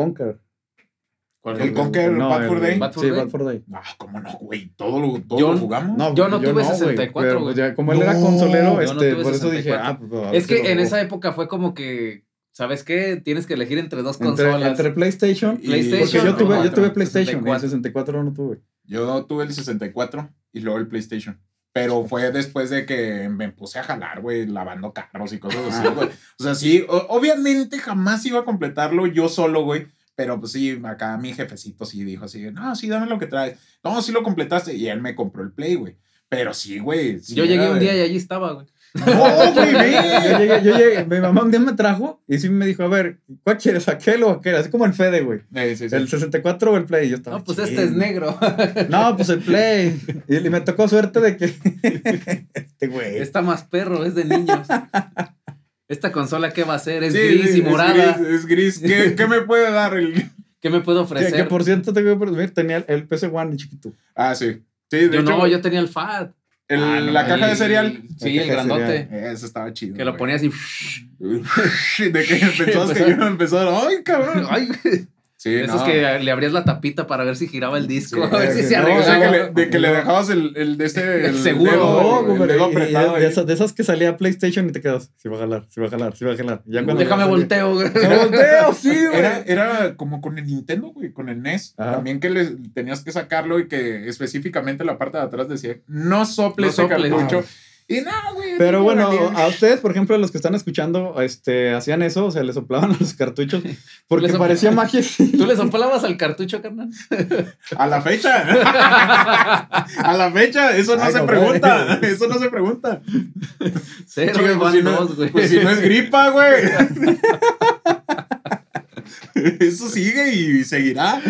Conquer. ¿El Conquer Bad Fur Day? Bad Fur Sí, Day. Bad Fur Day. No, cómo no, güey. Todo lo, todo Yo- lo jugamos. No, Yo no tuve güey, 64, pero, güey. ya, como él No, era consolero, no este, por eso dije, 64. ah, pues, Es que en esa época fue como que, ¿sabes qué? Tienes que elegir entre dos entre, consolas. entre PlayStation. Y- Porque PlayStation, yo tuve, yo tuve PlayStation, y 64. el 64 no tuve. Yo tuve el 64 y luego el PlayStation. Pero fue después de que me puse a jalar, güey, lavando carros y cosas así, Ah. güey. O sea, sí, obviamente jamás iba a completarlo yo solo, güey. Pero pues sí, acá mi jefecito sí dijo así, no, sí, dame lo que traes. No, sí lo completaste. Y él me compró el Play, güey. Pero sí, güey. sí Yo llegué un de- día y allí estaba, güey. No, güey, Yo llegué, yo llegué, mi mamá un día me trajo y sí me dijo, a ver, ¿cuál quieres? ¿Aquel o aquel? Así como el Fede, güey. Eh, sí, sí. ¿El 64 o el Play? Yo estaba, No, pues este es negro. No, pues el Play. Y, y me tocó suerte de que... este güey. Está más perro, es de niños. Esta consola, ¿qué va a ser? Es Sí, gris sí, y morada. Es gris. es gris. ¿Qué, qué me puede dar el.? ¿Qué me puedo Que, ofrecer? que por cierto, tengo que tenía el, PC One chiquito. Ah, sí. Sí, de yo hecho, no, yo tenía el FAT. el- Ah, no, la caja de El- cereal. Sí, el grandote. Eso estaba chido. Que lo ponías y. De que pensabas que yo empezar. ¡Ay, cabrón! Ay, Sí, Esos no. que le abrías la tapita para ver si giraba el disco, Sí, a ver si se no, O sea, que arreglaba. le- de que le dejabas el, el de este. El el seguro. dedo- el dedo apretado de, esas, de esas que salía PlayStation y te quedas, si va a jalar, si va a jalar, si va a jalar. Ya cuando Déjame volteo, güey. Volteo, sí, güey. Era, era como con el Nintendo, güey, con el NES. Ajá. También que le, tenías que sacarlo y que específicamente la parte de atrás decía, no sople No ese soples. cartucho. Y no, güey. Pero no, bueno, a ustedes, por ejemplo, los que están escuchando, este, hacían eso, o sea, les soplaban a los cartuchos, porque parecía magia. ¿Tú le soplabas al cartucho, carnal? A la fecha. a la fecha. Eso no Ay, se pregunta. Eso no se pregunta. Cero Chica, y pues, si no, dos, güey. pues si no es gripa, güey. Eso sigue y seguirá.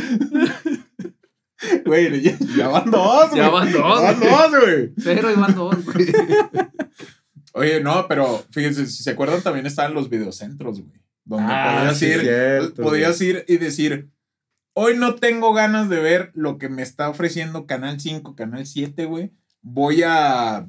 Güey, ya, ya van dos, güey. Ya van dos, Ya van güey. dos, güey. Cero y van dos, güey. Oye, no, pero fíjense, si se acuerdan, también estaban los videocentros, güey. Donde Ah, podías sí, ir, cierto, podías ir y decir, hoy no tengo ganas de ver lo que me está ofreciendo Canal 5, Canal 7, güey. Voy a,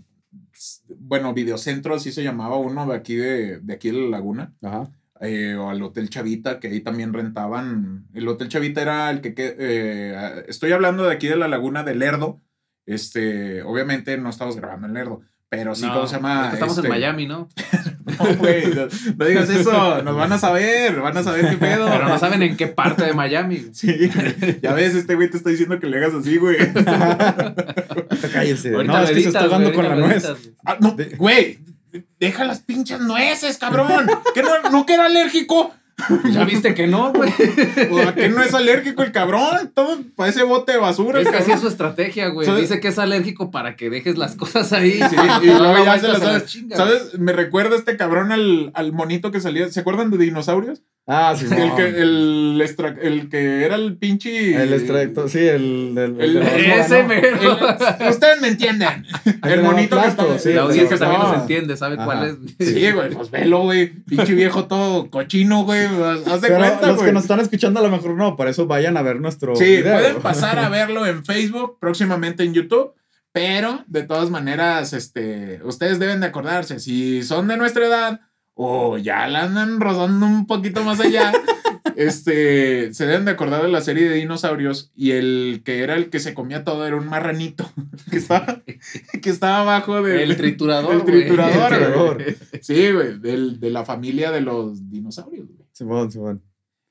bueno, videocentro, así se llamaba uno de aquí de, de aquí de la laguna. Ajá. Eh, o al Hotel Chavita, que ahí también rentaban. El Hotel Chavita era el que, que- eh, estoy hablando de aquí de la laguna de Lerdo. Este, obviamente no estamos grabando en Lerdo, Pero sí, No, ¿cómo se llama? Estamos en Este, Miami, ¿no? No, güey, no, no digas eso. Nos van a saber, van a saber qué pedo. Pero no saben en qué parte de Miami. Sí, ya ves, este güey te está diciendo que le hagas así, güey. Cállese. Ahorita No, es que se está güey, con la nuez. Ah, no, güey, deja las pinches nueces, cabrón. ¿Que no, no que era alérgico? Ya viste que no, güey. ¿O a qué no es alérgico el cabrón? Todo parece bote de basura. Es que así es su estrategia, güey. ¿Sabes? Dice que es alérgico para que dejes las cosas ahí. Sí, y luego ya se vuelta la se sabes. las chinga, ¿Sabes? Me recuerda este cabrón al, al monito que salía. ¿Se acuerdan de dinosaurios? Ah, sí, El, no. que, el, extra- el que era el pinche. El extracto, sí, el del. El- horma, Ese mero. El- ustedes me entienden. El monito que plato, sí, La el audiencia también nos entiende, sabe Ajá. cuál es. Sí, güey, pues velo, güey. Pinche viejo todo cochino, güey. Haz de cuenta, los güey. que nos están escuchando a lo mejor no, para eso vayan a ver nuestro Sí, video. pueden pasar a verlo en Facebook, próximamente en YouTube. Pero de todas maneras, este, ustedes deben de acordarse, si son de nuestra edad o ya la andan rozando un poquito más allá, este, se deben de acordar de la serie de dinosaurios y el que era el que se comía todo era un marranito que estaba, que estaba abajo del... El triturador. El triturador. Sí, güey, del- de la familia de los dinosaurios, güey. Simón, Simón.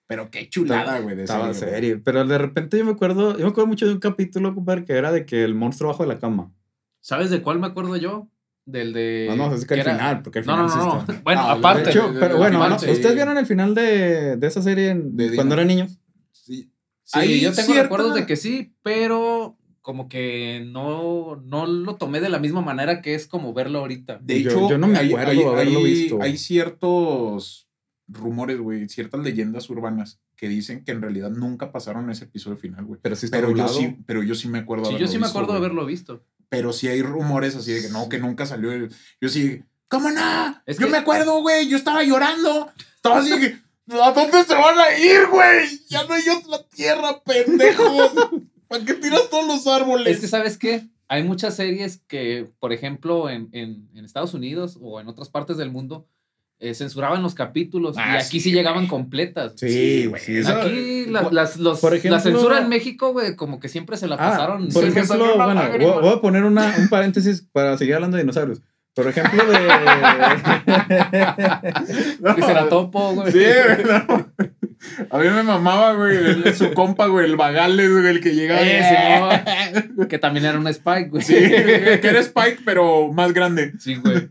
Pero qué chulada, güey, de Estaba serie, serio. Pero de repente yo me acuerdo, yo me acuerdo mucho de un capítulo, compadre, que era de que el monstruo bajo de la cama. ¿Sabes de cuál me acuerdo yo? Del de. No, no, es que al era- final, porque final no, no. no. Bueno, Ah, aparte. De hecho, de- pero de- bueno, de- ¿no? sí. ¿ustedes vieron el final de, de esa serie en- De cuando eran niños? Sí. Sí, Hay yo tengo cierta- recuerdos de que sí, pero como que no, no lo tomé de la misma manera que es como verlo ahorita. De Yo- hecho, yo no me acuerdo hay- haberlo hay- visto. hay ciertos rumores, güey, ciertas leyendas urbanas que dicen que en realidad nunca pasaron ese episodio final, güey. Pero sí está Pero yo, sí, pero yo sí me acuerdo Sí, yo sí me acuerdo de haberlo visto. Pero sí hay rumores así de que no, que nunca salió. Yo sí, ¿cómo no? Es yo que- me acuerdo, güey, yo estaba llorando. Estaba así que, ¿a dónde se van a ir, güey? Ya no hay otra tierra, pendejos. ¿Para qué tiras todos los árboles? Es que, ¿sabes qué? Hay muchas series que, por ejemplo, en, en- en Estados Unidos o en otras partes del mundo, eh, censuraban los capítulos Ah, y aquí sí, sí, llegaban completas. Sí, güey, sí. Aquí la, las, los- por la censura en México, güey, como que siempre se la Ah, pasaron. por ejemplo, bueno, lágrima. voy, voy a poner una, un paréntesis para seguir hablando de dinosaurios. Por ejemplo, de. Triceratopo, güey. Sí, güey, no. A mí me mamaba, güey, el- su compa, güey, el Bagales, güey, el que llegaba. Eh, Que también era un Spike, güey. Sí, que era Spike, pero más grande. Sí, güey.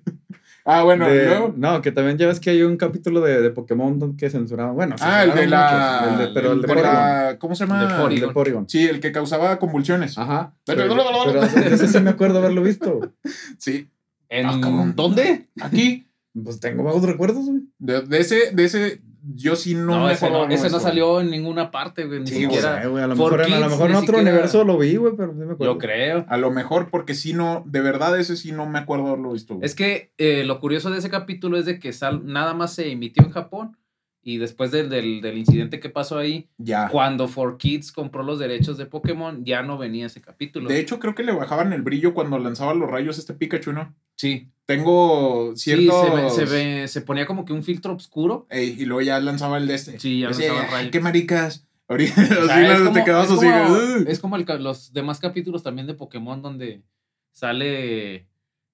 Ah, bueno, de- luego. no, que también ya ves que hay un capítulo de, de Pokémon que censuraban. Bueno, Ah, el de la. muchos, el de- pero el de con Porygon. la- ¿Cómo se llama? De Porygon. El de Porygon. Sí, el que causaba convulsiones. Ajá. Pero- Pero, pero ese sí me acuerdo haberlo visto. Sí. ¿En Ah, dónde? Aquí. Pues tengo vagos recuerdos, güey. De, de ese, de ese, yo sí no, No, me ese, no, ese no salo en ninguna parte, güey. Ni Sí, No siquiera. sé, güey. A lo mejor, a lo mejor en otro siquiera- universo lo vi, güey, pero sí me acuerdo. Yo creo. A lo mejor porque sí no, de verdad ese sí no me acuerdo haberlo visto. güey. Es que eh, lo curioso de ese capítulo es de que sal- nada más se emitió en Japón y después del, del, del incidente que pasó ahí, ya. cuando 4Kids compró los derechos de Pokémon, ya no venía ese capítulo. De hecho, creo que le bajaban el brillo cuando lanzaba los rayos este Pikachu, ¿no? sí. Tengo Sí, ciertos... se, ve- se, ve- se ponía como que un filtro oscuro. Ey, y luego ya lanzaba el de este. Sí, ya lanzaba "Ay, rayos. qué maricas. Ahorita O sea, así es las- como- te quedabas es así. Es como el los demás capítulos también de Pokémon donde sale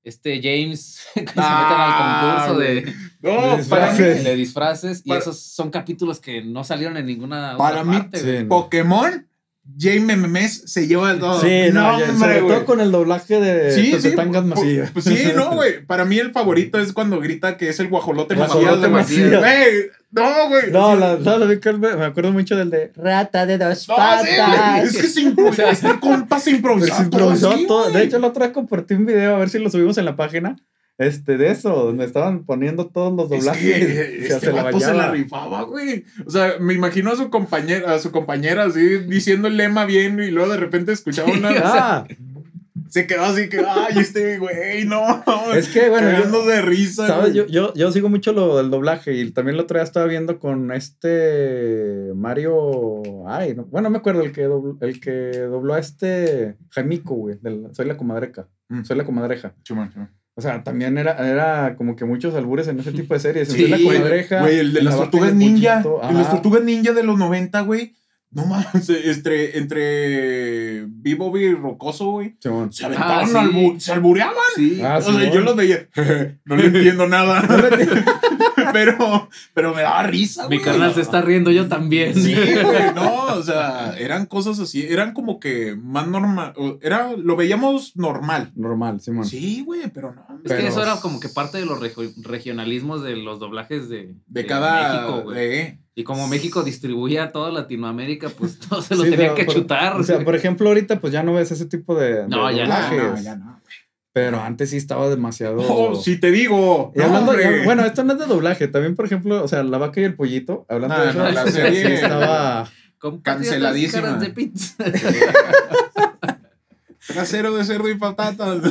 este James que Ah, se meten al concurso de, No, De para mí, disfraces. de disfraces y Para- esos son capítulos que no salieron en ninguna Para otra mí, parte, sí, güey. no. Pokémon, Jaime Memes se lleva el todo. Sí, no, ya, hombre, sobre todo con el doblaje de Sí, de sí. Macías. pues sí, no, güey. Para mí el favorito es cuando grita que es el guajolote Guajolote Macías. Macías. Güey, no, güey. No, Sí. la, ¿sabes me me acuerdo mucho del de Rata de dos No, patas. Es que se improvisa. Este compa se improvisó. Pues se improvisó así, todo. De hecho, la otra vez compartí un video, a ver si lo subimos en la página. Este, de eso, donde estaban poniendo todos los Es doblajes. que y este se la se rifaba, güey. O sea, me imagino a su compañera, a su compañera así diciendo el lema bien y luego de repente escuchaba una. Ah, se quedó así que, ay, este güey, no. es que, bueno, yo, de risa. ¿sabes? güey. Yo, yo, yo sigo mucho lo del doblaje y también el otro día estaba viendo con este Mario. Ay, no, bueno, no me acuerdo el que, dobló, el que dobló a este Jaimico, güey. del Soy la comadreca. Mm. Soy la comadreja. Chumán, chumán. O sea, también era, era como que muchos albures en ese tipo de series. Sí, la comadreja. Güey, el de en las la tortugas ninja. de las tortugas ninja de los 90, güey. No mames, entre, entre Vivo y Rocoso, güey. Se aventaban, Ah, sí. albu- se albureaban. Sí. Ah, o sea, yo los veía. no le entiendo nada. pero, pero me daba risa, Mi carnal se está riendo, yo también. Sí, güey, no, o sea, eran cosas así, eran como que más normal, era, lo veíamos normal. Normal, Simón. Sí, güey, pero no. Es que eso era como que parte de los regio- regionalismos de los doblajes de, De cada. México, güey. eh, Y como México distribuía a toda Latinoamérica, pues todo se lo Sí, tenía pero- que por- chutar. O sea, por ejemplo, ahorita pues ya no ves ese tipo de, de No, ya no, ah, doblajes. no, ya no. Pero antes sí estaba demasiado. Oh, si te digo. Y hablando, bueno, esto no es de doblaje, también por ejemplo, o sea, la vaca y el pollito, hablando No, de eso, no, la sí serie- estaba Compatriotas canceladísima. de pizza. Trasero de cerdo y patatas.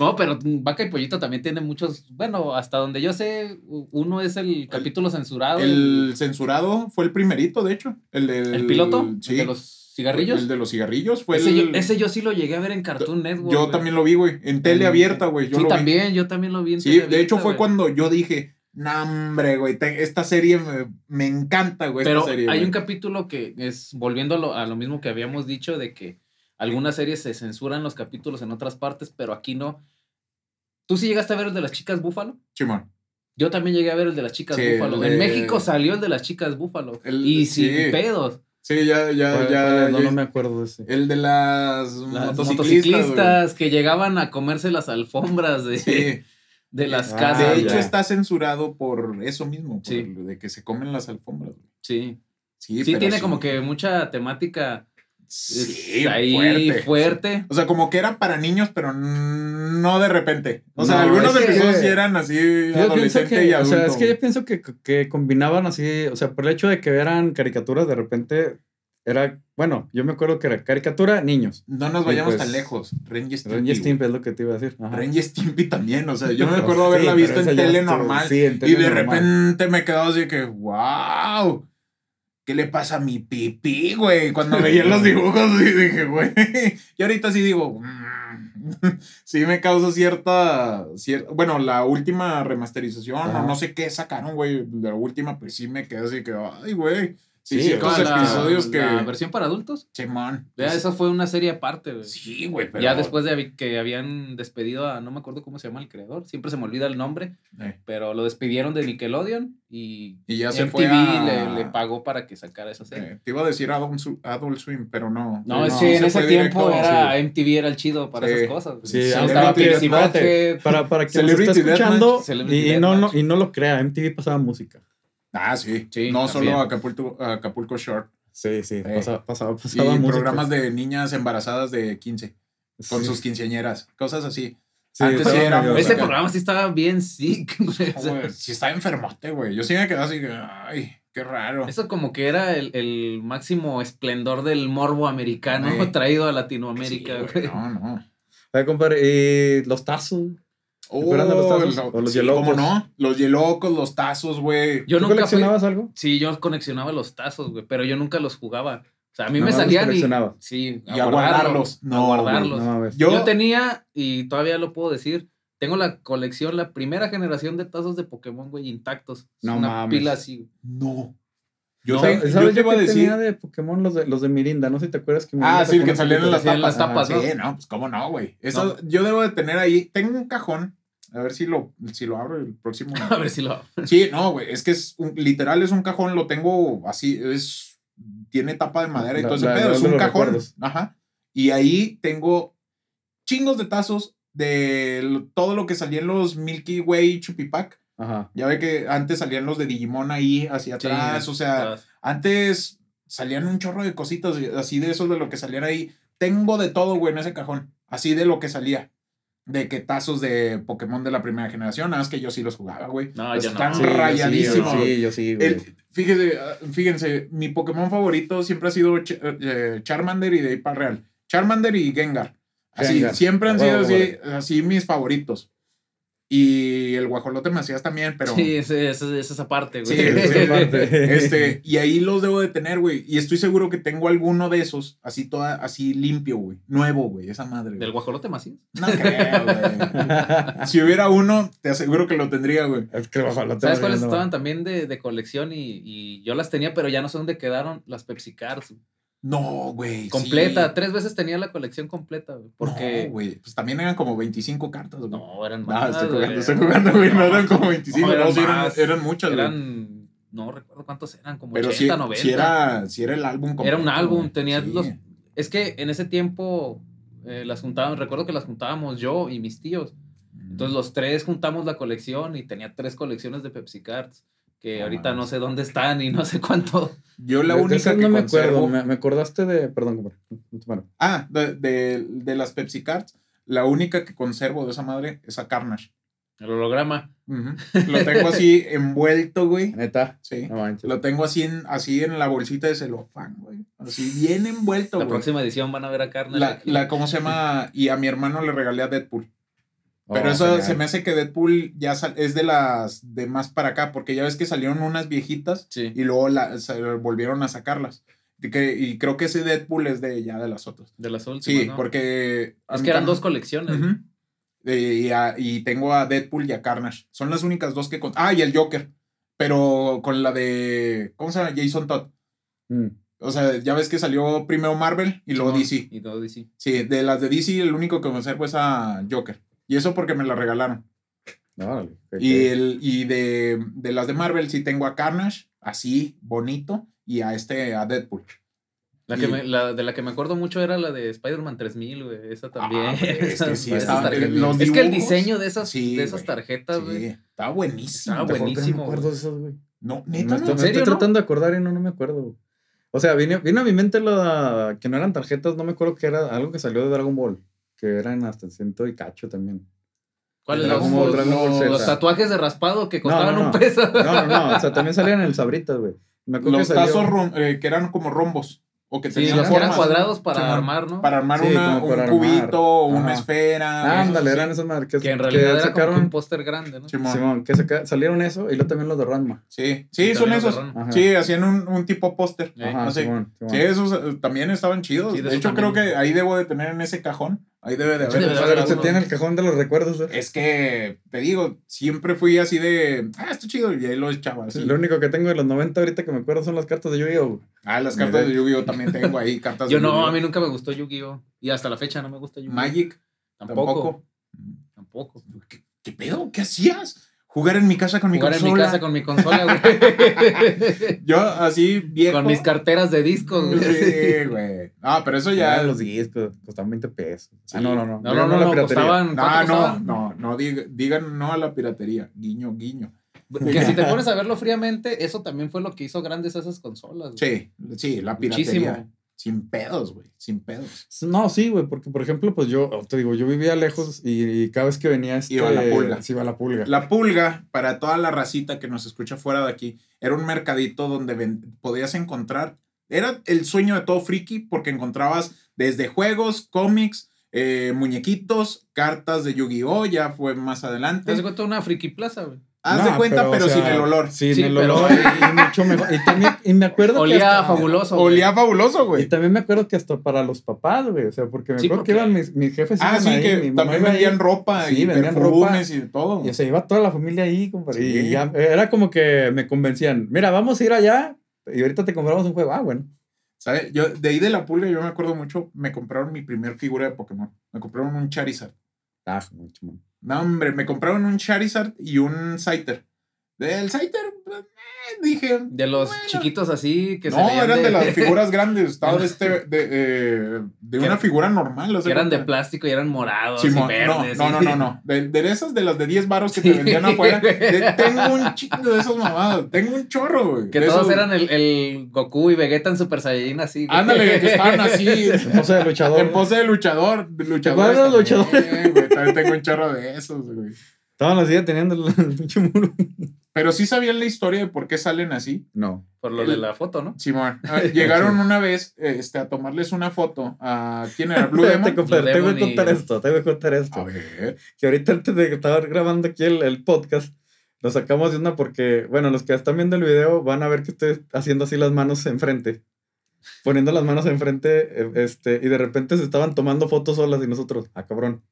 No, pero Vaca y Pollito también tiene muchos. Bueno, hasta donde yo sé, uno es el capítulo censurado. El censurado fue el primerito, de hecho. El, del, el piloto Sí. de los cigarrillos. El de los cigarrillos fue ese, el. yo, ese yo sí lo llegué a ver en Cartoon Network. yo también lo vi, güey. En tele abierta, güey. Yo sí, lo vi. también, yo también lo vi en Sí, tele de hecho abierta, fue cuando yo dije, no, hombre, güey, esta serie me, me encanta, güey. Pero esta serie, hay güey". un capítulo que es, volviendo a lo, a lo mismo que habíamos dicho, de que algunas series se censuran los capítulos en otras partes, pero aquí no. ¿Tú sí llegaste a ver el de las chicas Búfalo? Chimón. Yo también llegué a ver el de las chicas Sí, Búfalo. En México salió el de las chicas Búfalo. El- y sin sí. pedos. Sí, ya, ya, ¿cuál- ya. cuál no, ya- no me acuerdo de ese. El de las, Las motociclistas. motociclistas que llegaban a comerse las alfombras de. Sí. de las Ah, casas. de hecho, ya. está censurado por eso mismo, por Sí. el de que se comen las alfombras. Sí. Sí, Sí, pero tiene sí. como que mucha temática Sí, ahí fuerte. fuerte. O sea, como que era para niños, pero no de repente. O sea, No, algunos episodios sí eran así adolescente que, y o adulto. sea, es que yo pienso que, que combinaban así, o sea, por el hecho de que eran caricaturas, de repente era, bueno, yo me acuerdo que era caricatura, niños. No nos vayamos pues, tan lejos. Ren y Stimpy. Y es lo que te iba a decir. Ajá. Ren y Stimpy también, o sea, yo me acuerdo haberla visto en tele estuvo- normal. sí, en y tele de normal. repente me quedaba así que, wow, ¿qué le pasa a mi pipí, güey? Cuando veía los dibujos y dije, güey. Y ahorita sí digo, mm, sí me causa cierta, cier- bueno, la última remasterización, Ajá. o no sé qué sacaron, güey, la última, pues sí me quedé así que, ay, güey. Sí, Sí, ciertos la- episodios que... La versión para adultos. Simón. Ya, esa fue una serie aparte, güey. Sí, güey, pero... Ya después de que habían despedido a, no me acuerdo cómo se llama el creador, siempre se me olvida el nombre, Eh, pero lo despidieron de Nickelodeon y, Y ya se MTV fue a- le, le pagó para que sacara esa serie. eh, te iba a decir Adult, Swim, pero no. No, sí que en se ese tiempo directo, era sí. MTV era el chido para Sí. esas cosas. güey. Sí, estaba. Para, para nos Celebrity está escuchando y, y no, no, y no lo crea, MTV pasaba música. Ah, sí. Sí, no también. solo Acapulco, Acapulco Short. Sí, sí, pasaba, pasaba, Y programas de niñas embarazadas de 15, con Sí. sus quinceañeras. Cosas así. Sí, antes sí estaba era medio- música. programa sí estaba bien sick, güey. O sea, Güey, sí está enfermote, güey. Yo sí me quedé así ay, qué raro. Eso como que era el, el máximo esplendor del morbo americano Sí. traído a Latinoamérica, güey. no, no. Oye, compadre, y los tazos. De los tazos? ¿O los sí, yelocos? ¿Cómo no? Los yelocos, los tazos, güey. Yo ¿Tú nunca fui- coleccionabas algo? Sí, yo coleccionaba los tazos, güey, pero yo nunca los jugaba. O sea, a mí No, me salían y... Sí, Y a guardarlos. A No, guardarlos. No mames. Yo, Yo tenía, y todavía lo puedo decir, tengo la colección, la primera generación de tazos de Pokémon, güey, intactos. No una mames. pila así. no. Yo, No, te, ¿Sabes yo te yo iba a que decir. tenía de Pokémon los de, los de Mirinda? No sé si te acuerdas que Mirinda Ah, sí, que salían en las Sí, en las tapas. tapas, Sí, ¿no? no, pues cómo no, güey. Eso No. yo debo de tener ahí. Tengo un cajón. A ver si lo, si lo abro el próximo. A ver si lo... Sí, no, güey. Es que es un- literal, es un cajón. Lo tengo así. Es. Tiene tapa de madera y La- todo ese la- pedo. la Es un cajón. recuerdos. Ajá. Y ahí tengo chingos de tazos de lo- todo lo que salía en los Milky Way Chupipac. Ajá. Ya ve que antes salían los de Digimon ahí hacia atrás. o sea, antes salían un chorro de cositas así de esos de lo que salían ahí. Tengo de todo, güey, en ese cajón. Así de lo que salía. De que tazos de Pokémon de la primera generación. Nada más que yo sí los jugaba, güey. No, Pues yo no. están yo sí, rayadísimos. yo sí, yo sí, güey. El- fíjese, ah, fíjense, mi Pokémon favorito siempre ha sido Ch- eh, Charmander y de ahí para real. Charmander y Gengar. Así, Gengar. siempre han sido así, así mis favoritos. Y el guajolote macías también, pero. Sí, ese- es esa parte, güey. Sí, esa parte. Este, y ahí los debo de tener, güey. Y estoy seguro que tengo alguno de esos, así toda, así limpio, güey. Nuevo, güey, esa madre. güey. ¿Del guajolote Macías? No creo, güey. Si hubiera uno, te aseguro que lo tendría, güey. Es que el guajolote ¿Sabes cuáles no- estaban también de, de colección y, y yo las tenía, pero ya no sé dónde quedaron? Las Pepsi Cards. No, güey. Completa, sí. tres veces tenía la colección completa, güey. Porque. No, güey. Pues también eran como 25 cartas, güey. No, eran No, más. estoy jugando, estoy jugando, güey. No eran como 25, No, no, eran muchas, güey. Eran. No recuerdo cuántos eran, como Pero 80, sí, 90. sí era, sí era el álbum Era un completo, álbum, tenía Sí. los. Es que en ese tiempo eh, las juntábamos, recuerdo que las juntábamos yo y mis tíos. Entonces los tres juntamos la colección y tenía tres colecciones de Pepsi Cards. Que No ahorita no sé dónde están y no sé cuánto. Yo la De- única que no me conservo... acuerdo. Me, me acordaste de. Perdón. Bueno, Ah, de, de, de las Pepsi Cards, la única que conservo de esa madre es a Carnage. El holograma. Lo tengo así envuelto, güey. neta. Sí. No. Lo tengo así en, así en la bolsita de celofán, güey. Así bien envuelto, La güey. próxima edición van a ver a Carnage. La, la, ¿cómo se llama? Y a mi hermano le regalé a Deadpool. Pero Oh, eso genial. se me hace que Deadpool ya es de las de más para acá, porque ya ves que salieron unas viejitas Sí. y luego la, volvieron a sacarlas. Y, que, y creo que ese Deadpool es de ya de las otras. De las últimas. Sí, ¿no? porque... Es que eran dos colecciones. Y, a- y tengo a Deadpool y a Carnage. Son las únicas dos que... con- Ah, y el Joker. Pero con la de... ¿Cómo se llama? Jason Todd. Mm. O sea, ya ves que salió primero Marvel y luego DC. Y todo DC. Sí, de las de DC el único que conservo es a Joker. Y eso porque me la regalaron. Órale, qué Y, el, y de, de las de Marvel sí tengo a Carnage, así, bonito, y a este, a Deadpool. La Y- que me- la, de la que me acuerdo mucho era la de Spider-Man 3000, güey. Esa también. Ah, güey, es que sí, Esas los es que el diseño de esas, sí, de esas güey. tarjetas, güey. Sí, está buenísimo. Que buenísimo, No me acuerdo de esos, güey. No, Me neta, estoy, no. me serio, estoy no? tratando de acordar y no, no me acuerdo. O sea, vino, vino a mi mente la que no eran tarjetas, no me acuerdo que era algo que salió de Dragon Ball, que eran hasta ciento y cacho también. ¿Cuáles Dragon los, los- los- tatuajes de raspado que costaban no, no. un peso? No, no, no, o sea, también salían en el Sabritas, güey. Me acuerdo Los que tazos rom- eh, que eran como rombos. O que Sí, tenían los que eran formas, cuadrados para armar, ¿no? Para armar Sí, una, como un cubito o una Ajá. esfera. Ah, ándale, eran esas madres que, que en que realidad era sacaron. como un póster grande, ¿no? Simón. Simón, que saca- salieron eso y luego también los de Ranma. Sí, Sí, son esos. Sí, hacían un, un tipo póster. Ajá, no sé. Simón, Simón. Sí, esos eh, también estaban chidos. Sí, de de esos hecho, creo que ahí debo de tener en ese cajón. Ahí debe de haber. Debe de haber tiene el cajón de los recuerdos. ¿eh? Es que, te digo, siempre fui así de, ah, está chido, y ahí lo echaba así. Lo único que tengo de los 90 ahorita que me acuerdo son las cartas de Yu-Gi-Oh! Ah, las cartas de Yu-Gi-Oh! también tengo ahí, cartas Yo de no, a mí nunca me gustó Yu-Gi-Oh! Y hasta la fecha no me gusta Yu-Gi-Oh! Magic, Tampoco. tampoco. Tampoco. ¿Qué, qué pedo? ¿Qué hacías? Jugar en mi casa con mi Jugar en consola. mi casa con mi consola, güey. Yo así, viejo. con mis carteras de discos, güey. Sí, güey. Ah, pero eso ya. Los discos costaban 20 pesos. Sí. Ah, no, no, no. No, no, no, no, costaban. No, ¿cuánto no, costaban? no, no, diga- digan no a la piratería. Guiño, guiño. Que si te pones a verlo fríamente, eso también fue lo que hizo grandes esas consolas. güey. Sí, sí, la piratería. Muchísimo. Sin pedos, güey. Sin pedos. No, sí, güey, porque por ejemplo, pues yo, te digo, yo vivía lejos y, y cada vez que venía este... Iba la pulga. Sí, iba la pulga. La pulga, para toda la racita que nos escucha fuera de aquí, era un mercadito donde ven- podías encontrar. Era el sueño de todo friki porque encontrabas desde juegos, cómics, eh, muñequitos, cartas de Yu-Gi-Oh! Ya fue más Te adelante. das cuenta una friki plaza, güey. Haz de cuenta, pero, o sea, sin el olor. Sin Sí, el pero- olor y, y mucho mejor. Y, también, y me acuerdo que Olía hasta- fabuloso. güey. Olía fabuloso, Y güey. también me acuerdo que hasta para los papás, güey. O sea, porque me Sí, acuerdo que iban mis, mis jefes. Ah, sí, ahí, que mi también vendían ropa Sí, y vendían perfumes y todo. Y se iba toda la familia ahí, compadre. Sí. Y ya, era como que me convencían, mira, vamos a ir allá y ahorita te compramos un juego. Ah, bueno. ¿Sabes? Yo, de ahí de la pulga, yo me acuerdo mucho, me compraron mi primer figura de Pokémon. Me compraron un Charizard. Ah, mucho, man. No, hombre, me compraron un Charizard y un Scyther. Del Scyther, dije. De los Bueno. chiquitos así que no, eran de... las figuras grandes. Estaba de este. De, eh, de una figura normal. o sea, que eran de plástico y eran morados y verdes. no, no, no, no, no. De, de esas de las de 10 baros que te Sí. vendían afuera. de- tengo un chingo de esos mamados. Tengo un chorro, güey. Que de todos esos- eran el, el Goku y Vegeta en Super Saiyajin así. güey. Ándale, que estaban así. O sea, de luchador. En pose de luchador. también, güey, También tengo un chorro de esos, güey. Estaban así teniendo el, pinche muro. Pero sí sabían la historia de por qué salen así. No. Por lo de la foto, ¿no? Simón. Ah, Llegaron una vez este, a tomarles una foto a. ¿Quién era? Blue Demon. compadre, te voy a y- contar esto, te voy a contar A esto. ver. Que ahorita antes de que estaba grabando aquí el, el podcast, lo sacamos de una porque, bueno, los que están viendo el video van a ver que estoy haciendo así las manos enfrente. Poniendo las manos enfrente, eh, este, y de repente se estaban tomando fotos solas y nosotros, ah, cabrón.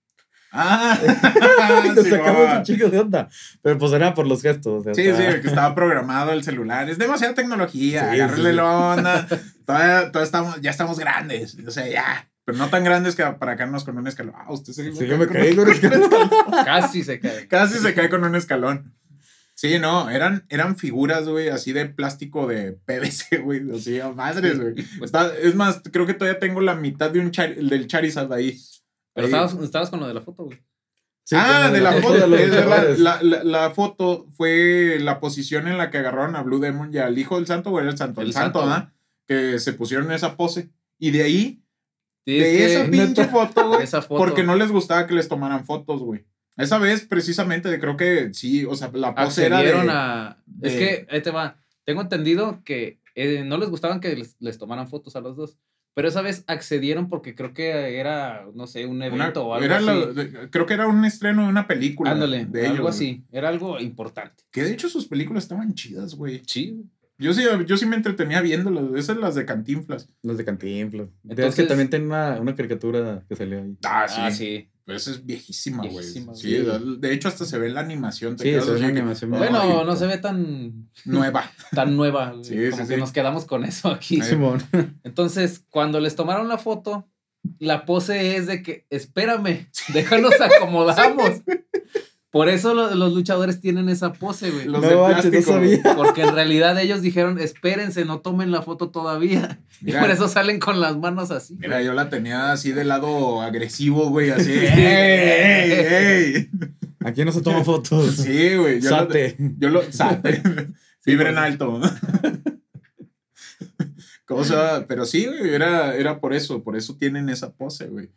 Ah, nos sacamos Simón. un chico de onda. Pero pues era por los gestos. o sea, Sí, sí, estaba- que estaba programado el celular. Es demasiada tecnología. Sí, agárrele sí. la onda. Todavía, todavía estamos, ya estamos grandes. O sea, ya. Pero no tan grandes que para caernos con un escalón. Ah, usted se Sí, yo me caí, güey, es que- Casi se cae. Casi se cae con un escalón. Sí, no, eran, eran figuras, güey, así de plástico de PVC, güey. Así, a madres, güey. Está- es más, creo que todavía tengo la mitad de un Char- del Charizard ahí. Pero estabas, estabas con lo de la foto, güey. Sí, ah, de la foto foto. de los es la, la- la foto fue la posición en la que agarraron a Blue Demon y al hijo del santo, o era el santo, el, El santo, santo. ¿verdad? Que se pusieron en esa pose. Y de ahí, Sí, de es esa que pinche foto, güey, esa foto porque no les gustaba que les tomaran fotos, güey. Esa vez, precisamente, creo que sí, o sea, la pose era de... a... Es que, ahí te va. Tengo entendido que eh, no les gustaban que les, les tomaran fotos a los dos. Pero esa vez accedieron porque creo que era, no sé, un una- evento o algo era así. la- de- creo que era un estreno de una película. Ándale, de algo ellos, güey. así. Era algo importante. Que de hecho sus películas estaban chidas, güey. Sí. Yo sí, yo sí me entretenía viéndolas. Esas las de Cantinflas. Los de Cantinflas. es que Entonces- también tiene una, una caricatura que salió ahí. Ah, Ah, sí. sí. Pero esa es viejísima, güey. Viejísima, Sí, de hecho, hasta se ve la animación. Te Sí, se ve que, Bueno, no pues. se ve tan, Nueva. tan nueva. Sí, como sí, que sí. nos quedamos con eso aquí. Sí. Simón. Entonces, cuando les tomaron la foto, la pose es de que, espérame, déjanos acomodamos. Por eso lo- los luchadores tienen esa pose, güey. Los No de no plástico. sabía. Porque en realidad ellos dijeron, espérense, no tomen la foto todavía. Mira, y por eso salen con las manos así. mira, yo la tenía así de lado agresivo, güey. Así. ¡Ey, ey, ey! Aquí no se toman fotos. Sí, güey. Yo lo, Sate. yo lo. Sate. Vibra en alto. ¿Cómo se llama? Pero sí, güey, era, era por eso, por eso tienen esa pose, güey.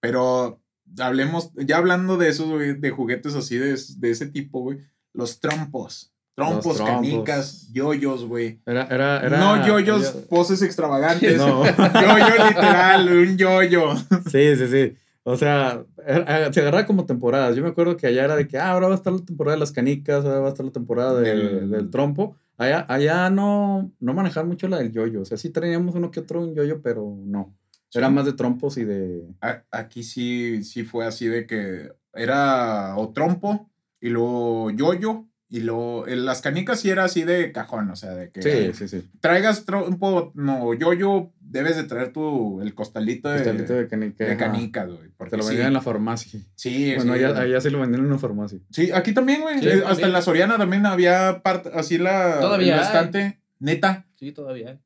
Pero hablemos, ya hablando de esos, güey, de juguetes así de, de ese tipo, güey, los trompos. Trompos, canicas, yoyos, güey. Era, era, era. no yoyos, poses extravagantes. No. Yoyo literal, un yoyo. Sí, sí, sí. O sea, se agarraba como temporadas. Yo me acuerdo que allá era de que, ah, ahora va a estar la temporada de las canicas, ahora va a estar la temporada del, Del- del trompo. Allá, allá no, no manejar mucho la del yoyo. O sea, sí teníamos uno que otro un yoyo, pero no. Era más de trompos y de. A- Aquí sí, sí fue así de que era o trompo y luego yoyo y luego en las canicas sí era así de cajón, o sea, de que Sí, sí, sí. traigas trompo, no, yoyo, debes de traer tu, el costalito de, Costalito de canica. de canicas, güey. Te lo sí, vendían en la farmacia. sí, Bueno, sí, allá, güey. allá sí lo vendían en una farmacia. Sí, aquí también, güey. Sí, Eh, Hasta también. en la Soriana también había parte, así la, Todavía el estante, neta. Sí, todavía.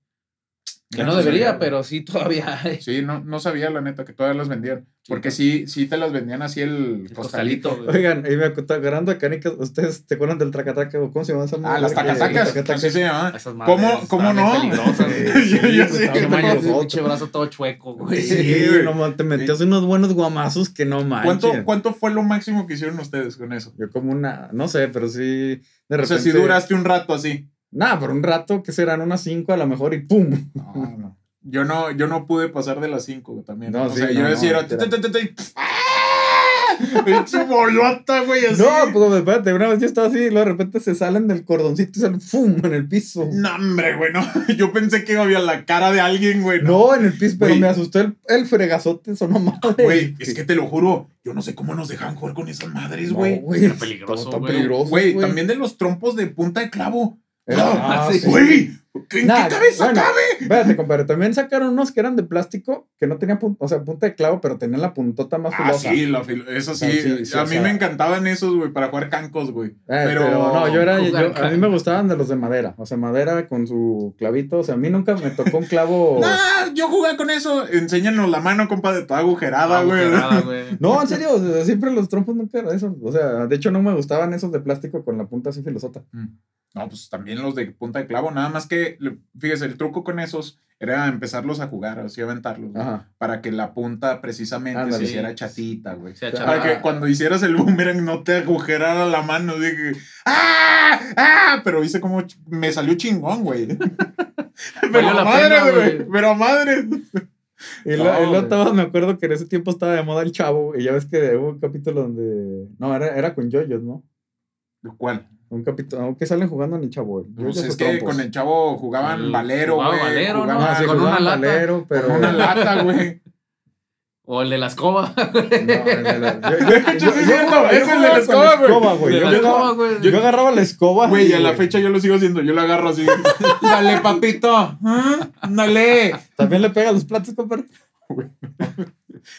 Que no debería, pero sí todavía hay. Sí, no, no sabía la neta que todavía las vendían. Porque sí, sí te las vendían así el, El costalito. costalito, güey. Oigan, y me acuerdo, agarrando de canicas, ¿ustedes te acuerdan del tracataca o cómo se llama esa Ah, las tacatacas, tacataca. así se ¿Cómo- cómo no? Sí. Yo- yo pinche brazo todo chueco, güey. Sí, Sí, güey. no te metías unos buenos guamazos que no manches. ¿Cuánto, ¿Cuánto fue lo máximo que hicieron ustedes con eso? Yo como una, no sé, pero sí, de O repente. sea, si duraste un rato así. Nada, por un rato, que serán unas cinco a lo mejor y ¡pum! No, no. Yo no, yo no pude pasar de las 5 también. No, o sí, sea, no, yo no, decía, era, literal. te, te, te, te, ¡ah! Pinche bolota, güey, así. No, pues espérate, una vez yo estaba así y luego de repente se salen del cordoncito y salen ¡pum! en el piso. No, hombre, güey, no. Yo pensé que había la cara de alguien, güey. No, en el piso, pero Güey. me asustó el, el fregazote, sonó madre. Güey, es que te lo juro, yo no sé cómo nos dejan jugar con esas madres, No, güey. güey. Era peligroso, Está- está güey. peligroso, Güey, también de los trompos de punta de clavo. Era- Ah, sí. Güey, ¿qué- ¿en Nah, qué cabeza bueno, cabe? Espérate, compadre, también sacaron unos que eran de plástico, que no tenían, pun- o sea, punta de clavo, pero tenían la puntota más Ah, filosa. sí, la fil- eso sí. Ah, sí, sí, a mí sea- me encantaban esos, güey, para jugar cancos, güey. Eh, pero- pero, no, yo era, yo- a mí me gustaban de los de madera, o sea, madera con su clavito, o sea, a mí nunca me tocó un clavo. Nah, yo jugué con eso. Enséñanos la mano, compa, de toda agujerada, güey. No, en serio, o sea, siempre los trompos nunca era eso. O sea, de hecho no me gustaban esos de plástico con la punta así filosota. Mm. No, pues también los de punta de clavo. Nada más que, fíjese, el truco con esos era empezarlos a jugar, así aventarlos. Ajá. Para que la punta precisamente Ándale. se hiciera chatita, güey. Para que cuando hicieras el boomerang no te agujerara la mano. Dije, ¡ah! ¡ah! Pero hice como, me salió chingón, güey. Pero a madre, pena, güey. Pero a madre. Y, lo- No, güey. estaba- me acuerdo que en ese tiempo estaba de moda el chavo. Y ya ves que hubo un capítulo donde. No, era, era con yoyos, ¿no? ¿Cuál? Un capítulo. ¿Qué salen jugando en el chavo? Pues es que trompos. con el chavo jugaban El- valero, jugaba güey. valero, ¿no? jugaban Ah, sí, con jugaban una lata. valero, pero. con una lata, güey. O el de la escoba. No, el de la- De hecho, sí es cierto, jugaba- es el de jugaba la escoba, güey. Yo la jugaba- escoba, güey. Yo agarraba la escoba. Güey, y a la güey. fecha yo lo sigo haciendo. Yo lo agarro así. Dale, papito. ¿Ah? Dale. También le pega los platos, compadre.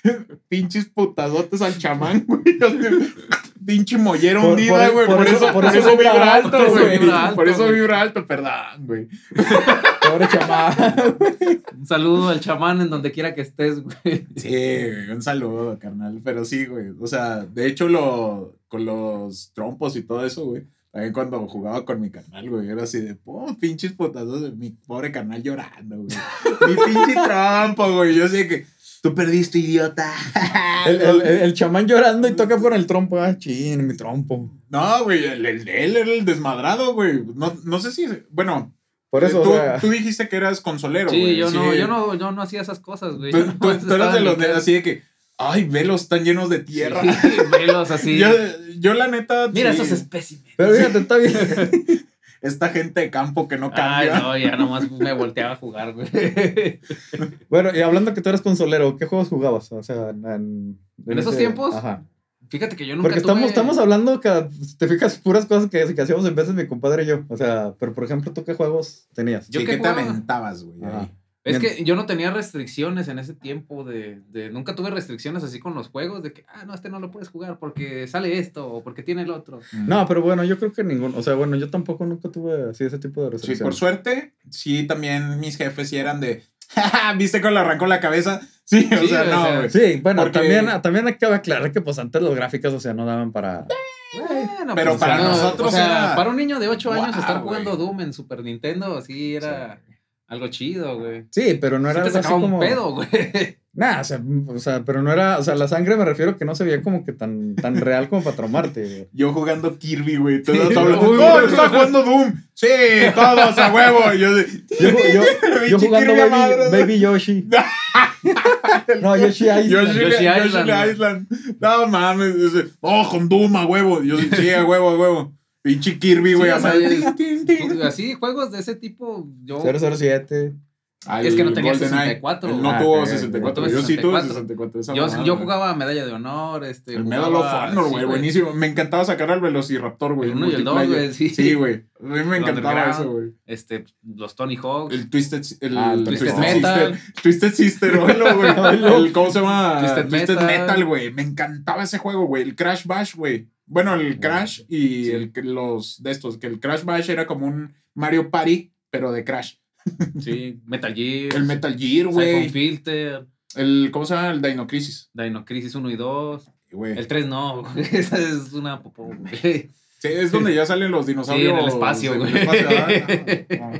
Pinches putadotes al chamán, güey. Pinche mollera hundida, por- güey. por Por, eso- eso, por eso eso vibra alto, güey. vibra alto, Por eso vibra alto, perdón, güey. Pobre chamán. Un saludo al chamán en donde quiera que estés, güey. Sí, güey, un saludo, carnal. Pero sí, güey. O sea, de hecho, lo, con los trompos y todo eso, güey. También cuando jugaba con mi carnal, güey, era así de, oh, pinches putazos de mi pobre carnal llorando, güey. mi pinche trompo, güey. Yo sé que, tú perdiste, idiota. El, el- el- el chamán llorando y toca con el trompo. Ah, chin, mi trompo. No, güey, el, el de él era el desmadrado, güey. No, no sé si, bueno, Por eso, tú, o sea. tú dijiste que eras consolero, Sí, güey. yo sí. no, yo no, yo no hacía esas cosas, güey. Tú, Yo tú eras de los de, así de que, ay, velos, están llenos de tierra. Sí, velos así. Yo, yo la neta. Mira sí, esos espécimes. Pero fíjate, está bien. Esta gente de campo que no Ay, cambia. no, ya nomás me volteaba a jugar, güey. Bueno, y hablando que tú eres consolero, ¿qué juegos jugabas? O sea, en, ¿En esos tiempos? Ajá. Fíjate que yo nunca Porque tuve... estamos, estamos hablando que te fijas puras cosas que, que hacíamos en veces mi compadre y yo. O sea, pero por ejemplo, ¿tú qué juegos tenías? Yo sí, que que te aventabas, güey. Es que yo no tenía restricciones en ese tiempo de, de- Nunca tuve restricciones así con los juegos de que, ah, no, este no lo puedes jugar porque sale esto o porque tiene el otro. Mm. No, pero bueno, yo creo que ninguno. O sea, bueno, yo tampoco nunca tuve así ese tipo de Sí, restricciones. por suerte, sí, también mis jefes sí eran de. "Ja, ja, ¿Viste cómo le arrancó la cabeza? Sí, o Sí, sea, no, güey. Sí, bueno, Porque- también, también hay que aclarar que pues antes los gráficos, o sea, no daban para... Bueno, Pero pues, para o sea, nosotros o sea, era- para un niño de 8 años estar jugando. Doom en Super Nintendo, así era algo chido, güey. Sí, pero no Sí era te algo así sacaba un como... pedo, güey. Nah, o sea, o sea, pero no era... O sea, la sangre me refiero que no se veía como que tan, tan real como para traumarte. güey. Yo jugando Kirby, güey. Todo, Sí, todo hablando, uy, "Oh, güey. está jugando Doom. Sí, todos a huevo. Y yo de. Yo, yo, jugando Kirby a Baby. Baby Yoshi. no, Yoshi Island. Yoshi, Yoshi Yoshi Island, Island. No mames. Oh, con Doom a huevo. Yo sí, a huevo, a huevo. Pinche Kirby, güey. Sí. Pues, Así, juegos de ese tipo, yo... 007. Ay, Es que no tenía GoldenEye. 64, Él güey. no Ah, tuvo ok, 64. ok. Yo sí tuve 64. 64. esa Yo, yo jugaba Medalla de Honor, este... El Medal of Honor, sí, güey, buenísimo. Me encantaba sacar al Velociraptor, güey. El uno y el dos, güey, sí. Sí, güey. A mí me encantaba eso, güey. Este, los Tony Hawks. El Twisted, el, Ah, el Twisted, Twisted Metal. Sister. Twisted Sister, güey. ¿Cómo se llama? Twisted. Metal, güey. Me encantaba ese juego, güey. El Crash Bash, güey. Bueno, el Crash y Sí. el, los de estos. Que el Crash Bash era como un Mario Party, pero de Crash. Sí, Metal Gear. El Metal Gear, güey. Filter. El, ¿cómo se llama? El Dino Crisis. Dino Crisis 1 y 2. Güey. El 3 no, güey. Esa es una popó, güey. Sí, es donde ya salen los dinosaurios. Sí, en el espacio, güey. no.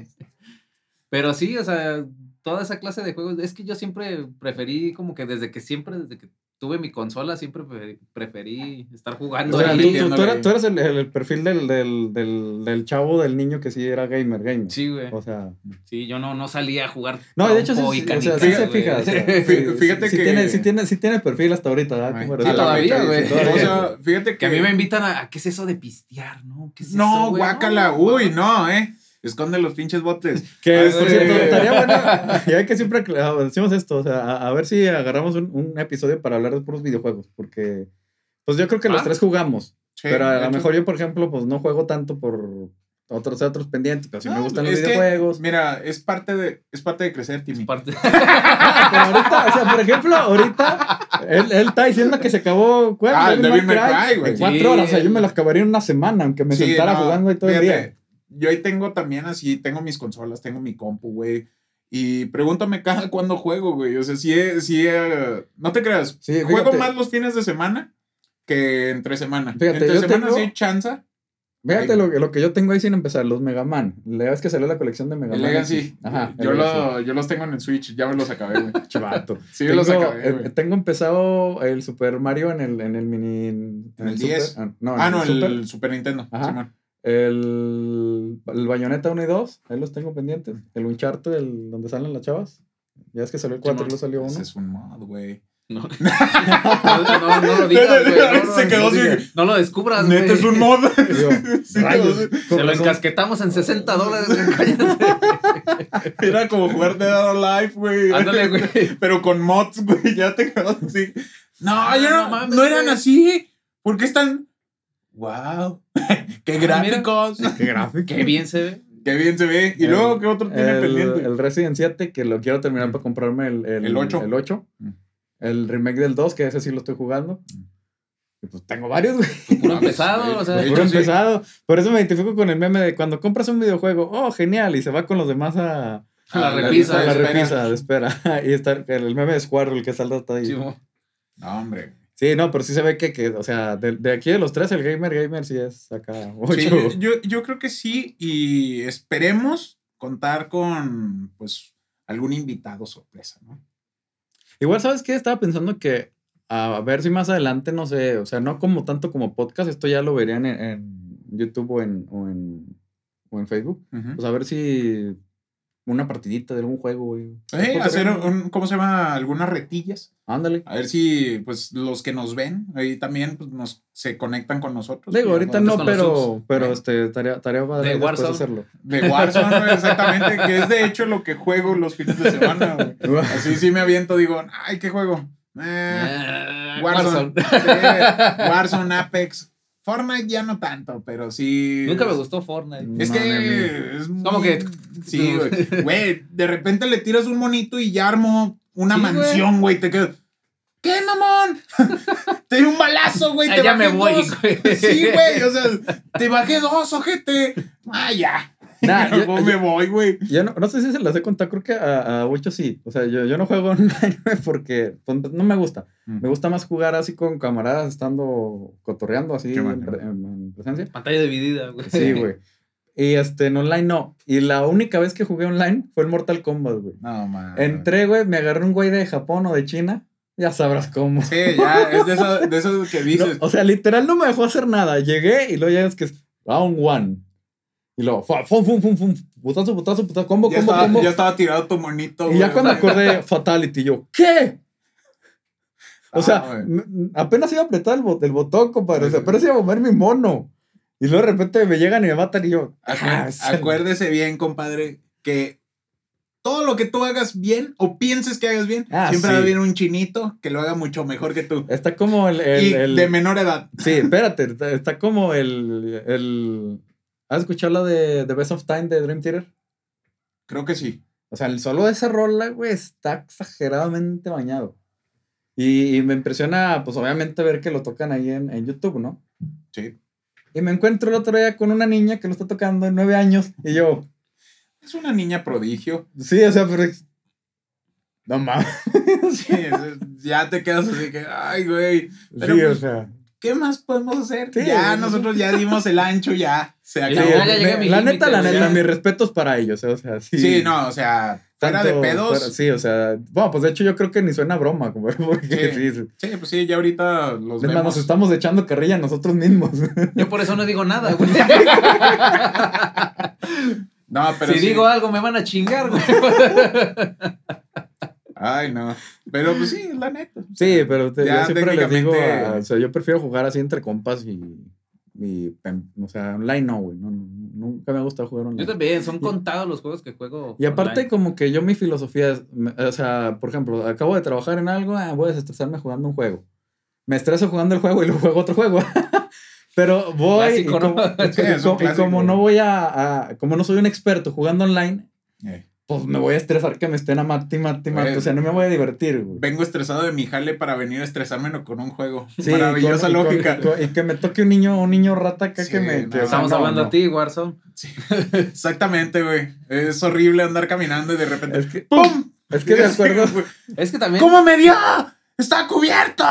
Pero sí, o sea, toda esa clase de juegos. Es que yo siempre preferí, como que desde que siempre, desde que tuve mi consola, siempre preferí, preferí estar jugando O sea, ahí. tú, tú- eras, tú eras el, el perfil del, del, del, del chavo, del niño que sí era gamer, gamer. Sí, güey. O sea, Sí, yo no, no salía a jugar. no, de hecho sí, sí, o sea, sí se fija. o sea, Fí- sí, fíjate sí que- Tiene, sí, tiene, sí tiene perfil hasta ahorita, ¿verdad? La todavía, güey. sí. O sea, fíjate Que que. a mí me invitan a, ¿qué es eso de pistear, no? ¿Qué es eso, No, güey? guácala. No, Uy, no, eh. Esconde los pinches botes. Que, Ah, por cierto, estaría bueno, ya que siempre acla- decimos esto, o sea, a, a ver si agarramos un, un episodio para hablar de puros videojuegos, porque, pues yo creo que los Ah. tres jugamos, Sí, pero a lo mejor yo, por ejemplo, pues no juego tanto por otros, otros pendientes, pero sí me gustan los es que, videojuegos. mira, es parte de, es parte de crecer, Es Timmy. parte- Ah, pero ahorita, o sea, por ejemplo, ahorita, él, él está diciendo que se acabó, ¿cuál? Ah, el Devil May Cry, güey. En cuatro Sí. horas, o sea, yo me lo acabaría en una semana, aunque me Sí, sentara no, jugando ahí todo el día. Yo ahí tengo también así, tengo mis consolas, tengo mi compu, güey. Y pregúntame cada cuándo juego, güey. O sea, si, si no te creas, Sí, juego fíjate. más los fines de semana que entre semana. Fíjate, entre yo semana tengo- sí, chanza. Fíjate lo, que- lo que yo tengo ahí sin empezar, los Mega Man. La vez que salió la colección de Mega El Man. Legacy. Ajá. yo, el lo, yo los tengo en el Switch, ya me los acabé, güey. Chivato. Sí, tengo, los acabé, eh, tengo empezado el Super Mario en el, en el mini. En, ¿En el Super- 10? ah, no, en Ah, no, el Super. Super, Nintendo. Ajá. El, el Bayonetta 1 y 2, ahí los tengo pendientes. El Uncharted, el, donde salen las chavas. Ya es que salió el 4 y luego salió uno. Ese es un mod, güey. No. no, no, no lo digas, güey. No, no, Se quedó no, así. digas. No lo descubras, güey. Neta es un mod. Yo, Sí, rayos, Se lo encasquetamos en 60 dólares. Era como jugar Dead or Alive, güey. Ándale, güey. Pero con mods, güey. Ya te quedas así. No, Ah, ya no no, mames, no eran así. ¿Por qué están? ¡Wow! ¡Qué gráficos! Qué gráfico. Qué bien se ve. ¡Qué bien se ve! ¿Y El- luego qué otro tiene el, pendiente? el Resident 7, que lo quiero terminar para comprarme el, el, El 8. El 8. Mm. El remake del 2, que ese sí lo estoy jugando. Y pues tengo varios, güey. Puro Mames, empezado, o sea. Puro hecho, sí. empezado. Por eso me identifico con el meme de cuando compras un videojuego, oh, genial, y se va con los demás a, A la A la repisa. a la de espera. repisa de espera. y está el, meme de Squirrel que salta hasta ahí. Sí. No, hombre. No, pero sí se ve que, que o sea, de, de aquí de los tres, el gamer gamer sí es acá Sí, 8. yo, yo creo que sí. Y esperemos contar con, pues, algún invitado sorpresa, ¿no? Igual, ¿sabes qué? Estaba pensando que a ver si más adelante, no sé, o sea, no como tanto como podcast, esto ya lo verían en, en YouTube o en, o en, o en Facebook. Ujú. Pues a ver si una partidita de algún juego, güey. Eh, hacer un, ¿cómo se llama? Algunas retillas. Ándale. A ver si, pues, los que nos ven ahí también pues, nos, se conectan con nosotros. Digo, ahorita nos- no, pero, pero este, tarea, tarea padre De Warzone. hacerlo. De Warzone, exactamente, que es de hecho lo que juego los fines de semana, güey. Así sí me aviento, digo, ay, ¿qué juego? Eh, Ah, Warzone. Sí, Warzone, Apex. Fortnite ya no tanto, pero sí. Nunca me gustó Fortnite. Es No, que es Como que- Sí, güey. Güey, de repente le tiras un monito y ya armo una Sí, mansión, güey. Te quedas. ¿Qué, mamón? te di un balazo, güey. Ah, te ya bajé me voy, dos. güey. Sí, güey. O sea, te bajé dos, ojete. Ah, ya. Nah, yo- me voy, güey. Yo no, no sé si se las he contado, creo que a, a sí. O sea, yo, yo no juego online güey, porque pues, no me gusta. Me gusta más jugar así con camaradas, estando cotorreando así en, en- en presencia. Pantalla dividida, güey. Sí, güey. Y este, en online no. Y la única vez que jugué online fue el Mortal Kombat, güey. No, man. Entré, güey, me agarré un güey de Japón o de China. Ya sabrás cómo. Sí, ya, es de eso, de eso que No, dices. o sea, literal no me dejó hacer nada. Llegué y luego ya es que es round one. Y luego, fa- fum, fum, fum, fum, putazo, putazo, putazo, combo, ya, combo, estaba, combo. ya estaba tirado tu monito, Y ya cuando acordé Fatality, yo, ¿qué? O Ah, sea, apenas iba a apretar el, bot- el botón, compadre. O sea, apenas iba a mover mi mono. Y luego de repente me llegan y me matan y yo. Ah, Acuérdese bien, compadre, que todo lo que tú hagas bien o pienses que hagas bien, Ah, siempre sí. va a haber un chinito que lo haga mucho mejor que tú. Está como el. el- y el- de menor edad. Sí, espérate. Está, está como el, el. ¿Has escuchado la de The Best of Time de Dream Theater? Creo que sí. O sea, el solo de esa rola, güey, está exageradamente bañado. Y, y me impresiona, pues obviamente, ver que lo tocan ahí en, en YouTube, ¿no? Sí. Y me encuentro el otro día con una niña que lo está tocando en nueve años. Y yo, Es una niña prodigio. sí, o sea, pero. No mames. Sí, ya te quedas así que, ay, güey, Pero sí, pues, o sea. ¿Qué más podemos hacer? Sí, ya, nosotros ya dimos el ancho, ya. Se Sí, acabó. ya, ya llegué a mi la neta, la neta, mis respetos para ellos, eh, o sea, sí. Sí, no, o sea, fuera Tanto de pedos. fuera- sí, o sea, bueno, pues de hecho yo creo que ni suena broma, como porque Sí. sí, sí. Sí, pues sí, ya ahorita los Es más, vemos. nos estamos echando carrilla nosotros mismos. Yo por eso no digo nada, güey. No, pero si sí. digo algo, me van a chingar, güey. Ay, no. Pero pues sí, la neta. Sí, pero te- Ya yo siempre les digo, a- o sea, yo prefiero jugar así entre compas y, y pem- o sea, online no, güey, no, no, nunca me ha gustado jugar Yo online. también, son contados los juegos que juego. Y aparte online. como que yo mi filosofía es, o sea, por ejemplo, acabo de trabajar en algo, ah, voy a desestresarme jugando un juego. Me estreso jugando el juego y luego juego otro juego. Pero voy y Clásico, ¿no? como, y Sí, es un como- y como no voy a, a- como no soy un experto jugando online, Eh, pues me voy a estresar que me estén a mate y mate y mate. Güey. O sea, no me voy a divertir, güey. Vengo estresado de mi jale para venir a estresarme con un juego. Sí, Maravillosa con- y con- lógica. y con- Y, que me toque un niño, un niño rata acá Sí, que me. no, que- Estamos no, hablando no. a ti, Warzone. Exactamente, güey. Es horrible andar caminando y de repente. Es que, ¡Pum! es que de Sí, acuerdo. güey. Es que también. ¿Cómo me dio? ¡Está cubierto!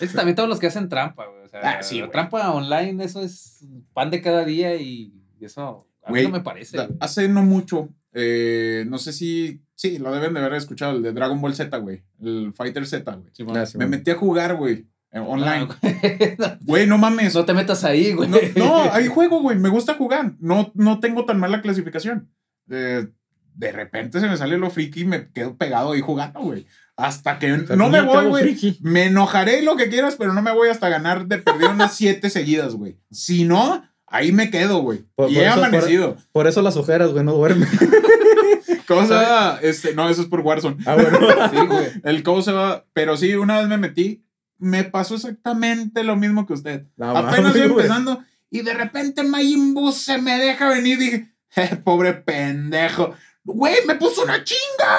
Es que también todos los que hacen trampa, güey. O sea, Ah, sí, trampa online, eso es pan de cada día y eso a mí Güey, no me parece. Hace no mucho, eh, no sé si, sí, lo deben de haber escuchado, el de Dragon Ball Z, güey. El Fighter Z, güey. Sí, Me metí a jugar, güey, eh, online. Ah, güey. No mames. no te metas ahí, güey. No, no, ahí juego, güey. Me gusta jugar. No, no tengo tan mala clasificación. Eh, de repente se me sale lo friki y me quedo pegado ahí jugando, güey. Hasta que no me voy, güey. Me enojaré y lo que quieras, pero no me voy hasta ganar de perder unas siete seguidas, güey. Si no, ahí me quedo, güey. Por- Y por he eso- amanecido. Por eso las ojeras, güey, no duerme. Cosa, este, no, eso es por Warzone. Ah, bueno. Sí, güey. El cómo se va, pero sí, una vez me metí, me pasó exactamente lo mismo que usted. No, Apenas mames, iba güey. empezando y de repente Majin Buu se me deja venir. Dije, "Eh, pobre pendejo. Güey, me puso una chinga.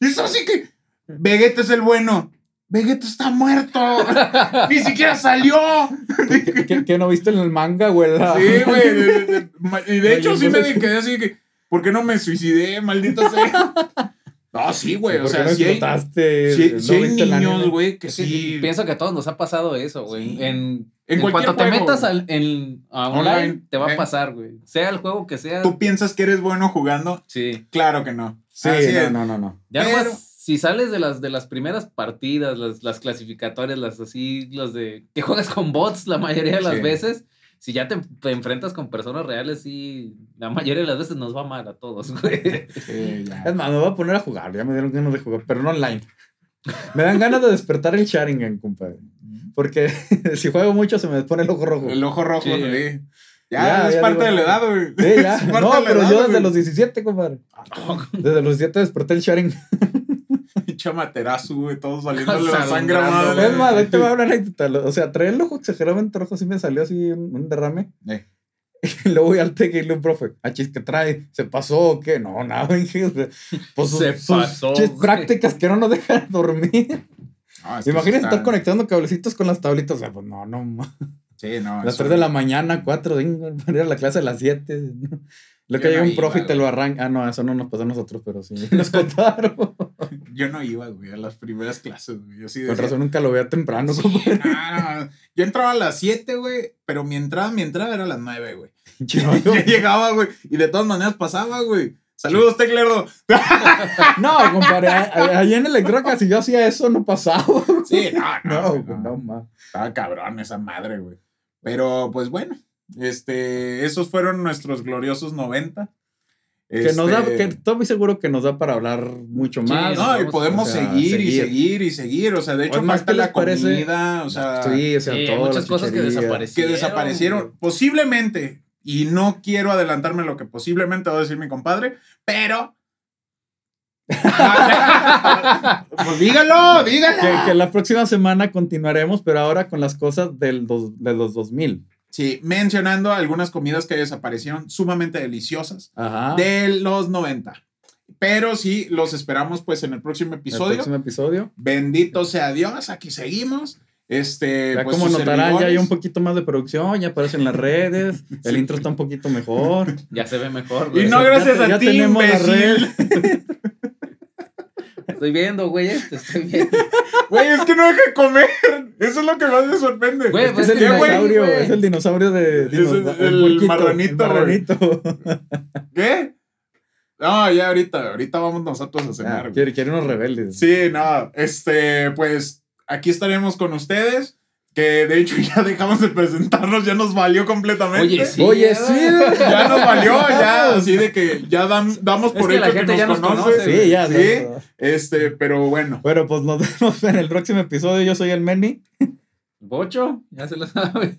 Y es así que, Vegeta es el bueno. Vegeta está muerto. Ni siquiera salió. ¿Qué, qué- qué no viste en el manga, güey? Sí, güey. de- de- de- ma- Y de hecho, sí me quedé así que, ¿por qué no me suicidé, maldito sea? No, sí, güey. o ¿Por qué sea, no sí hay, explotaste? sí- ¿No sí hay niños, güey, que sí. Pienso que a todos nos ha pasado eso, güey. Sí. En, En en, cualquier cuanto te metas al, en, a Online, online, te va eh. a pasar, güey. Sea el juego que sea. ¿Tú piensas que eres bueno jugando? Sí. Claro que no. Sí, Así no, no, no, no. Ya Pero- nomás, si sales de las, de las primeras partidas, las, las clasificatorias, las así, las de que juegas con bots la mayoría de las Sí. veces, si ya te, te enfrentas con personas reales, sí, la mayoría de las veces nos va mal a todos, güey. Sí, ya. Es más, me voy a poner a jugar. Ya me dieron ganas de jugar, pero no online. Me dan ganas de despertar el Sharingan, compadre. Porque si juego mucho se me pone el ojo rojo. El ojo rojo, Sí. sí. Ya, Ya, es ya parte digo, de la edad, güey. Sí, ya. No, pero edad, yo desde güey. los 17, compadre. Desde los 17 desperté el Sharingan. Pinche materazo, güey, todos saliéndole la sangre madre. Es más, ahí te voy a hablar anécdota. O sea, traía el ojo exageradamente rojo, así me salió así un, un derrame. Eh. Y luego voy al le digo, profe, ah, chis, ¿qué trae? ¿Se pasó o qué? No, nada, Pues sus, Se sus pasó, chis güey. prácticas que no nos dejan dormir. No, es que Imagínate sí estar conectando cablecitos con las tablitas. O sea, pues no, no. Sí, no. Las eso- 3 de la mañana, 4, para ir a la clase a las 7. Lo que llega no un profe iba, y te lo arranca. Ah, no, eso no nos pasó a nosotros, pero sí. Nos contaron. Yo no iba, güey, a las primeras clases, güey. Yo sí Con decía, razón nunca lo veía temprano, sí, no, no. Yo entraba a las 7, güey, pero mi entrada, mi entrada era a las 9, güey. Yo llegaba, güey, y de todas maneras pasaba, güey. Saludos, Teclerdo. No, compadre, allá en Electroca, si yo hacía eso, no pasaba. Sí, no, no. No, no, ma. Estaba cabrón esa madre, güey. Pero, pues bueno, este, esos fueron nuestros gloriosos 90. Que nos da, Este, que estoy muy seguro que nos da para hablar mucho Sí, más. No, y podemos o sea, seguir, y seguir. y seguir. O sea, de hecho, Pues más, falta ¿qué les la parece? comida, o sea, Sí, o sea, Sí, hay todas muchas las cosas que desaparecieron. desaparecieron. Posiblemente, y no quiero adelantarme lo que posiblemente va a decir mi compadre, pero. pues dígalo, dígalo. Que, que la próxima semana continuaremos, pero ahora con las cosas del dos- de los 2000. Sí, mencionando algunas comidas que desaparecieron, sumamente deliciosas, Ajá. de los 90. Pero sí, los esperamos pues en el próximo el episodio. próximo episodio. Bendito sea Dios, aquí seguimos. Este, Ya pues, como notarán, ya hay un poquito más de producción, ya aparecen las redes, el intro está un poquito mejor. Ya se ve mejor, Y no Ya gracias te- a ya ti, tenemos la imbécil. red. Estoy viendo, güey, te estoy viendo. Güey, es que no deja de comer. Eso es lo que más me sorprende. Güey, Es, pues el güey, dinosaurio, güey. es el dinosaurio de Es el- el marranito, el güey. marranito. ¿Qué? No, ya ahorita, ahorita vamos nosotros a cenar. Ah, güey. quiere, quiere unos rebeldes. Sí, no, este, pues aquí estaremos con ustedes. Que de hecho ya dejamos de presentarnos, ya nos valió completamente. Oye, sí. Oye, sí. Ya nos valió, ya, así de que ya dam- damos Es por que hecho la que gente nos ya nos conoce. conoce, Sí, ya. Sí, no. este, pero bueno. Bueno, pues nos vemos en el próximo episodio. Yo soy el Meni. Bocho, ya se lo sabe.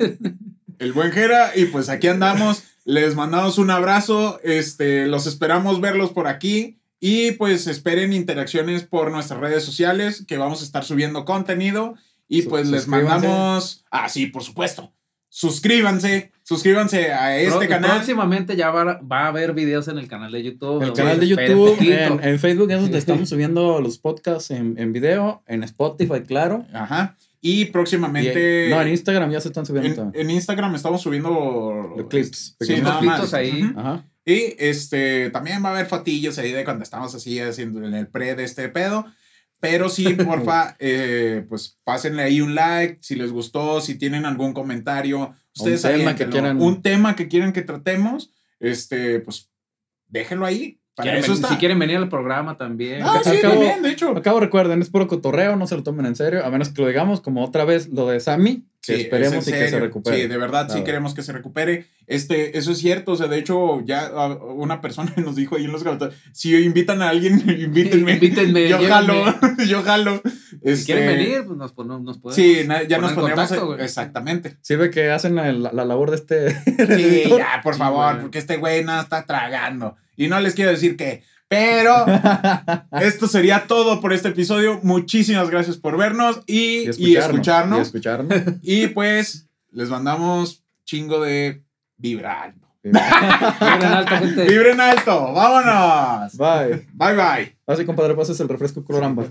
el buen Jera y pues aquí andamos. Les mandamos un abrazo, este, los esperamos verlos por aquí y pues esperen interacciones por nuestras redes sociales que vamos a estar subiendo contenido y Su- pues les mandamos, ah sí, por supuesto. Suscríbanse, suscríbanse a este Pro- canal. Próximamente ya va, va a haber videos en el canal de YouTube. El canal de YouTube, en, en Facebook es donde estamos subiendo los podcasts en, en video, en Spotify, claro. Ajá. Y Y próximamente en- no, en Instagram ya se están subiendo en, en Instagram estamos subiendo Los clips, Sí, nada clips más. ahí. Ajá. Y este también va a haber fotillos ahí de cuando estamos así haciendo en el pre de este pedo. Pero sí, porfa, eh, pues pásenle ahí un like si les gustó, si tienen algún comentario. Ustedes tema que quieran. Un tema que quieren que tratemos, este, pues déjenlo ahí. Para Quieren eso está. Si quieren venir al programa también. Ah, sí, cabo- también, de hecho. Al cabo recuerden, es puro cotorreo, no se lo tomen en serio, a menos que lo digamos como otra vez lo de Sammy, que Sí, esperemos es y que se recupere. Sí, de verdad, sí Claro. queremos que se recupere. Este, eso es cierto. O sea, de hecho, ya una persona nos dijo ahí en los comentarios: si invitan a alguien, invítenme. Invítenme, yo jalo, yo jalo. Si Este, quieren venir, pues nos, nos podemos. Sí, na- ya nos en pondremos. contacto, exactamente. Sirve que hacen el- la, la labor de este Sí, ya, por Sí, favor, porque este güey nada está tragando. Y no les quiero decir que. Pero esto sería todo por este episodio. Muchísimas gracias por vernos y, y escucharnos. Y escucharnos. Y pues les mandamos chingo de vibra alto. Vibren alto, gente. Vibren alto, vámonos. Bye. Bye bye. Así, compadre, pases el refresco coloramba.